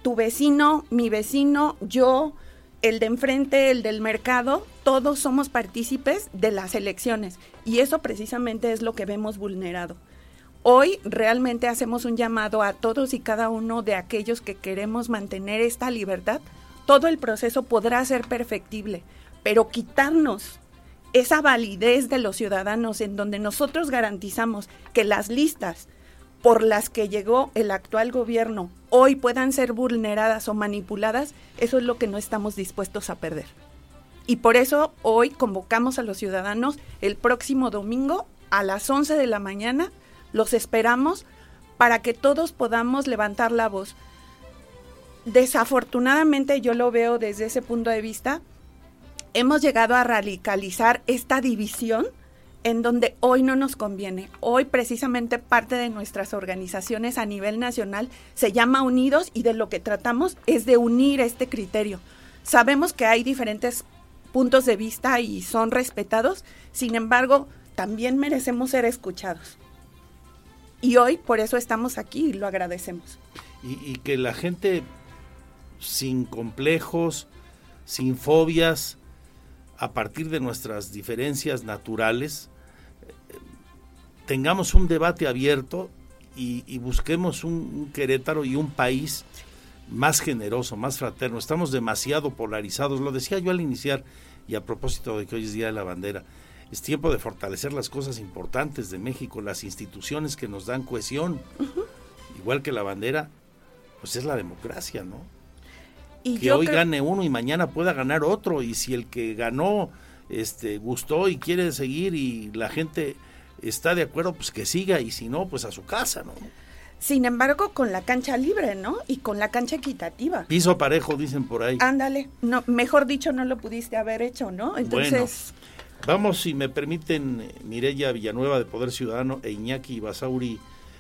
tu vecino, mi vecino, yo, el de enfrente, el del mercado, todos somos partícipes de las elecciones y eso precisamente es lo que vemos vulnerado. Hoy realmente hacemos un llamado a todos y cada uno de aquellos que queremos mantener esta libertad. Todo el proceso podrá ser perfectible, pero quitarnos esa validez de los ciudadanos en donde nosotros garantizamos que las listas por las que llegó el actual gobierno hoy puedan ser vulneradas o manipuladas, eso es lo que no estamos dispuestos a perder. Y por eso hoy convocamos a los ciudadanos el próximo domingo a las 11 de la mañana, los esperamos para que todos podamos levantar la voz. Desafortunadamente yo lo veo desde ese punto de vista, hemos llegado a radicalizar esta división en donde hoy no nos conviene. Hoy precisamente parte de nuestras organizaciones a nivel nacional se llama Unidos y de lo que tratamos es de unir este criterio. Sabemos que hay diferentes puntos de vista y son respetados, sin embargo, también merecemos ser escuchados. Y hoy por eso estamos aquí y lo agradecemos. Y, que la gente sin complejos, sin fobias, a partir de nuestras diferencias naturales, tengamos un debate abierto y, busquemos un, Querétaro y un país más generoso, más fraterno. Estamos demasiado polarizados, lo decía yo al iniciar y a propósito de que hoy es Día de la Bandera. Es tiempo de fortalecer las cosas importantes de México, las instituciones que nos dan cohesión. Igual que la bandera, pues es la democracia, ¿no? Y que hoy gane uno y mañana pueda ganar otro. Y si el que ganó este, gustó y quiere seguir y la gente está de acuerdo, pues que siga y si no, pues a su casa, ¿no? Sin embargo, con la cancha libre, ¿no? Y con la cancha equitativa. Piso parejo, dicen por ahí. Ándale, no, mejor dicho, no lo pudiste haber hecho, ¿no? Entonces... vamos, si me permiten, Mirella Villanueva de Poder Ciudadano e Iñaki Basauri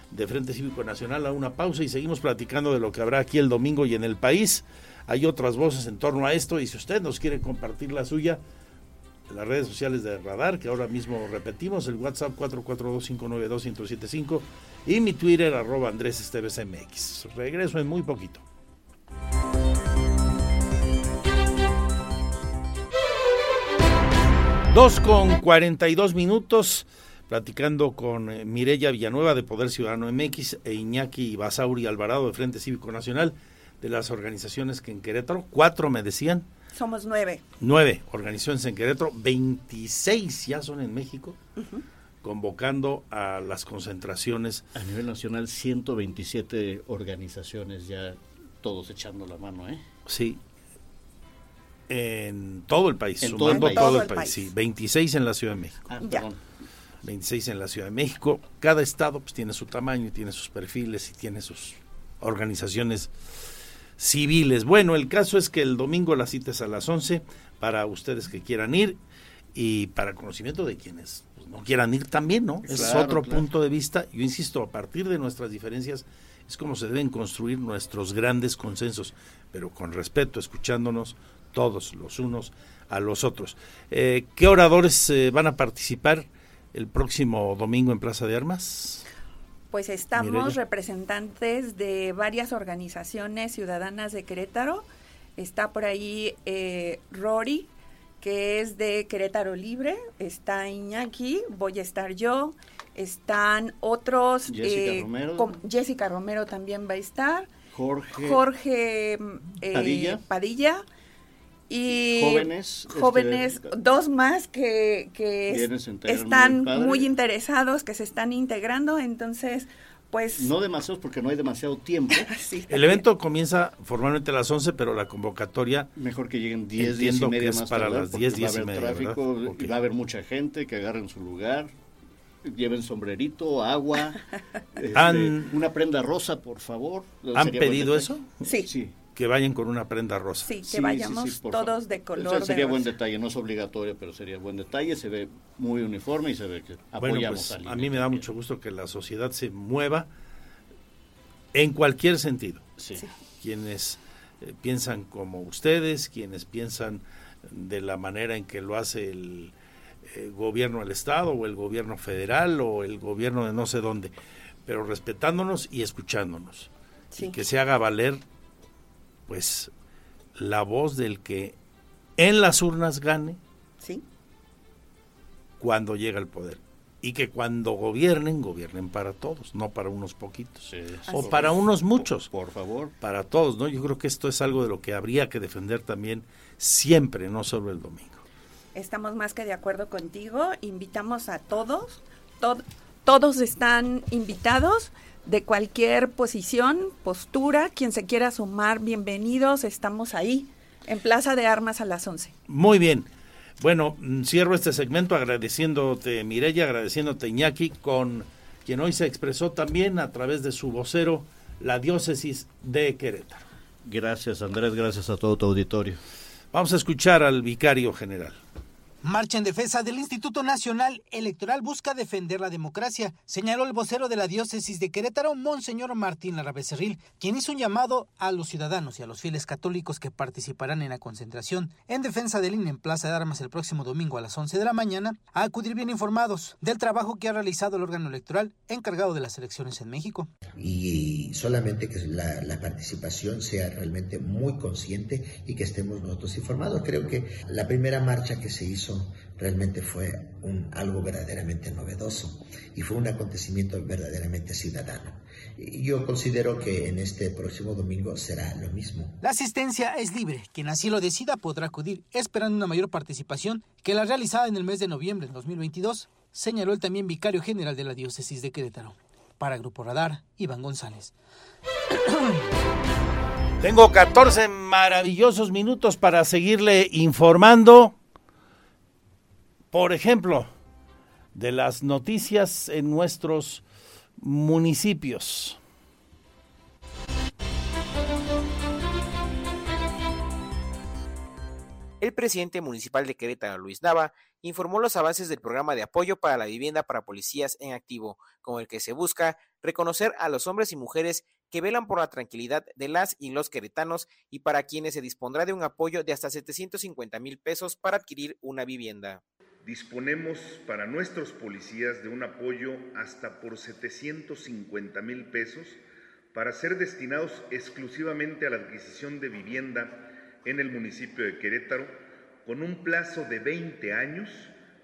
de Frente Cívico Nacional a una pausa y seguimos platicando de lo que habrá aquí el domingo y en el país. Hay otras voces en torno a esto y si usted nos quiere compartir la suya, las redes sociales de Radar, que ahora mismo repetimos, el WhatsApp 442-592-1075 y mi Twitter arroba Andrés Esteves MX. Regreso en muy poquito. Dos con 42 minutos, platicando con eh, Mirella Villanueva de Poder Ciudadano MX e Iñaki Basauri Alvarado de Frente Cívico Nacional de las organizaciones que en Querétaro, cuatro me decían, somos nueve. Nueve organizaciones en Querétaro, 26 ya son en México, convocando a las concentraciones. A nivel nacional, 127 organizaciones ya todos echando la mano, ¿eh? Sí. En todo el país, sumando todo el país. sí. 26 en la Ciudad de México. Ah, perdón. 26 en la Ciudad de México. Cada estado pues tiene su tamaño, y tiene sus perfiles y tiene sus organizaciones civiles. Bueno, el caso es que el domingo la cita es a las 11 para ustedes que quieran ir y para conocimiento de quienes pues, no quieran ir también, ¿no? es otro punto de vista. Yo insisto, a partir de nuestras diferencias es como se deben construir nuestros grandes consensos, pero con respeto, escuchándonos todos los unos a los otros. Eh, ¿Qué oradores eh, van a participar el próximo domingo en Plaza de Armas? Pues estamos representantes de varias organizaciones ciudadanas de Querétaro. Está por ahí eh, Rory, que es de Querétaro Libre. Está Iñaki, voy a estar yo. Están otros. Jessica eh, Romero. Jessica Romero también va a estar. Jorge. Jorge eh, Padilla y jóvenes, este, jóvenes dos más que, que están muy interesados, que se están integrando, entonces Pues no demasiados porque no hay demasiado tiempo. el evento comienza formalmente a las 11, pero la convocatoria mejor que lleguen 10, 10 y media más para las 10, 10 va a haber tráfico, y va a haber mucha gente que agarren su lugar. Lleven sombrerito, agua, este, una prenda rosa, por favor. ¿Han pedido eso? Sí. Sí que vayan con una prenda rosa. Sí, que vayamos todos de color. sería buen detalle, no es obligatorio, pero sería buen detalle, se ve muy uniforme y se ve que apoyamos bueno, pues, a mí me da mucho gusto que la sociedad se mueva en cualquier sentido. Sí. Quienes eh, piensan como ustedes, quienes piensan de la manera en que lo hace el eh, gobierno del Estado o el gobierno federal o el gobierno de no sé dónde, pero respetándonos y escuchándonos. Y que se haga valer pues la voz del que en las urnas gane ¿Sí? cuando llega al poder. Y que cuando gobiernen, gobiernen para todos, no para unos poquitos. o para unos muchos. Por, favor. Para todos, ¿no? Yo creo que esto es algo de lo que habría que defender también siempre, no solo el domingo. Estamos más que de acuerdo contigo. Invitamos a todos. todos están invitados de cualquier posición, postura, quien se quiera sumar, bienvenidos, estamos ahí en Plaza de Armas a las 11. Muy bien. Bueno, mm, cierro este segmento agradeciéndote Mirella, agradeciéndote Iñaki, con quien hoy se expresó también a través de su vocero, la diócesis de Querétaro. Gracias Andrés, gracias a todo tu auditorio. Vamos a escuchar al vicario general. Marcha en defensa del Instituto Nacional Electoral busca defender la democracia, señaló el vocero de la diócesis de Querétaro, Monseñor Martín Larrabecerril, quien hizo un llamado a los ciudadanos y a los fieles católicos que participarán en la concentración en defensa del INE en Plaza de Armas el próximo domingo a las 11 de la mañana, a acudir bien informados del trabajo que ha realizado el órgano electoral encargado de las elecciones en México. Y solamente que la, la participación sea realmente muy consciente y que estemos nosotros informados. Creo que la primera marcha que se hizo realmente fue un, algo verdaderamente novedoso y fue un acontecimiento verdaderamente ciudadano. Y yo considero que en este próximo domingo será lo mismo. La asistencia es libre. Quien así lo decida podrá acudir, esperando una mayor participación que la realizada en el mes de noviembre de 2022, señaló el también vicario general de la diócesis de Querétaro. Para Grupo Radar, Iván González. Tengo 14 maravillosos minutos para seguirle informando por ejemplo, de las noticias en nuestros municipios. El presidente municipal de Querétaro, Luis Nava, informó los avances del programa de apoyo para la vivienda para policías en activo, con el que se busca reconocer a los hombres y mujeres que velan por la tranquilidad de las y los queretanos y para quienes se dispondrá de un apoyo de hasta 750 mil pesos para adquirir una vivienda disponemos para nuestros policías de un apoyo hasta por 750 mil pesos para ser destinados exclusivamente a la adquisición de vivienda en el municipio de Querétaro con un plazo de 20 años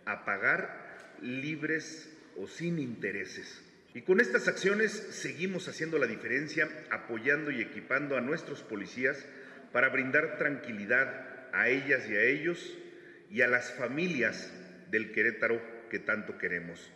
a pagar libres o sin intereses. Y con estas acciones seguimos haciendo la diferencia, apoyando y equipando a nuestros policías para brindar tranquilidad a ellas y a ellos y a las familias del Querétaro que tanto queremos.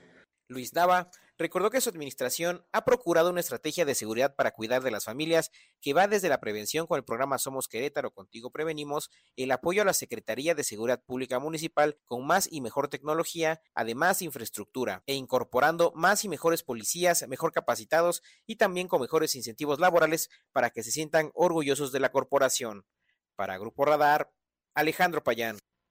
Luis Nava recordó que su administración ha procurado una estrategia de seguridad para cuidar de las familias que va desde la prevención con el programa Somos Querétaro, Contigo Prevenimos, el apoyo a la Secretaría de Seguridad Pública Municipal con más y mejor tecnología, además infraestructura, e incorporando más y mejores policías mejor capacitados y también con mejores incentivos laborales para que se sientan orgullosos de la corporación. Para Grupo Radar, Alejandro Payán.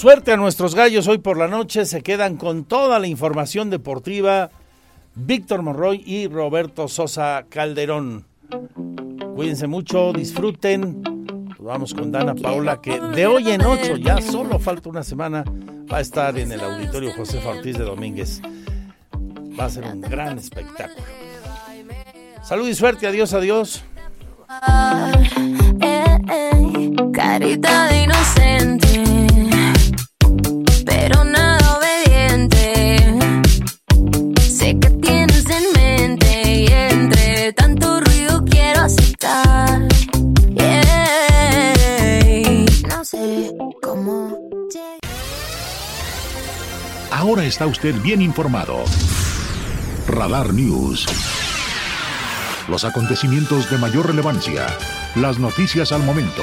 Suerte a nuestros gallos hoy por la noche. Se quedan con toda la información deportiva. Víctor Monroy y Roberto Sosa Calderón. Cuídense mucho, disfruten. Vamos con Dana Paula, que de hoy en ocho, ya solo falta una semana, va a estar en el auditorio José Ortiz de Domínguez. Va a ser un gran espectáculo. Salud y suerte, adiós, adiós. carita de inocente, pero nada obediente. Sé que tienes en mente y entre tanto ruido quiero aceptar. No sé cómo Ahora está usted bien informado. Radar News. Los acontecimientos de mayor relevancia, las noticias al momento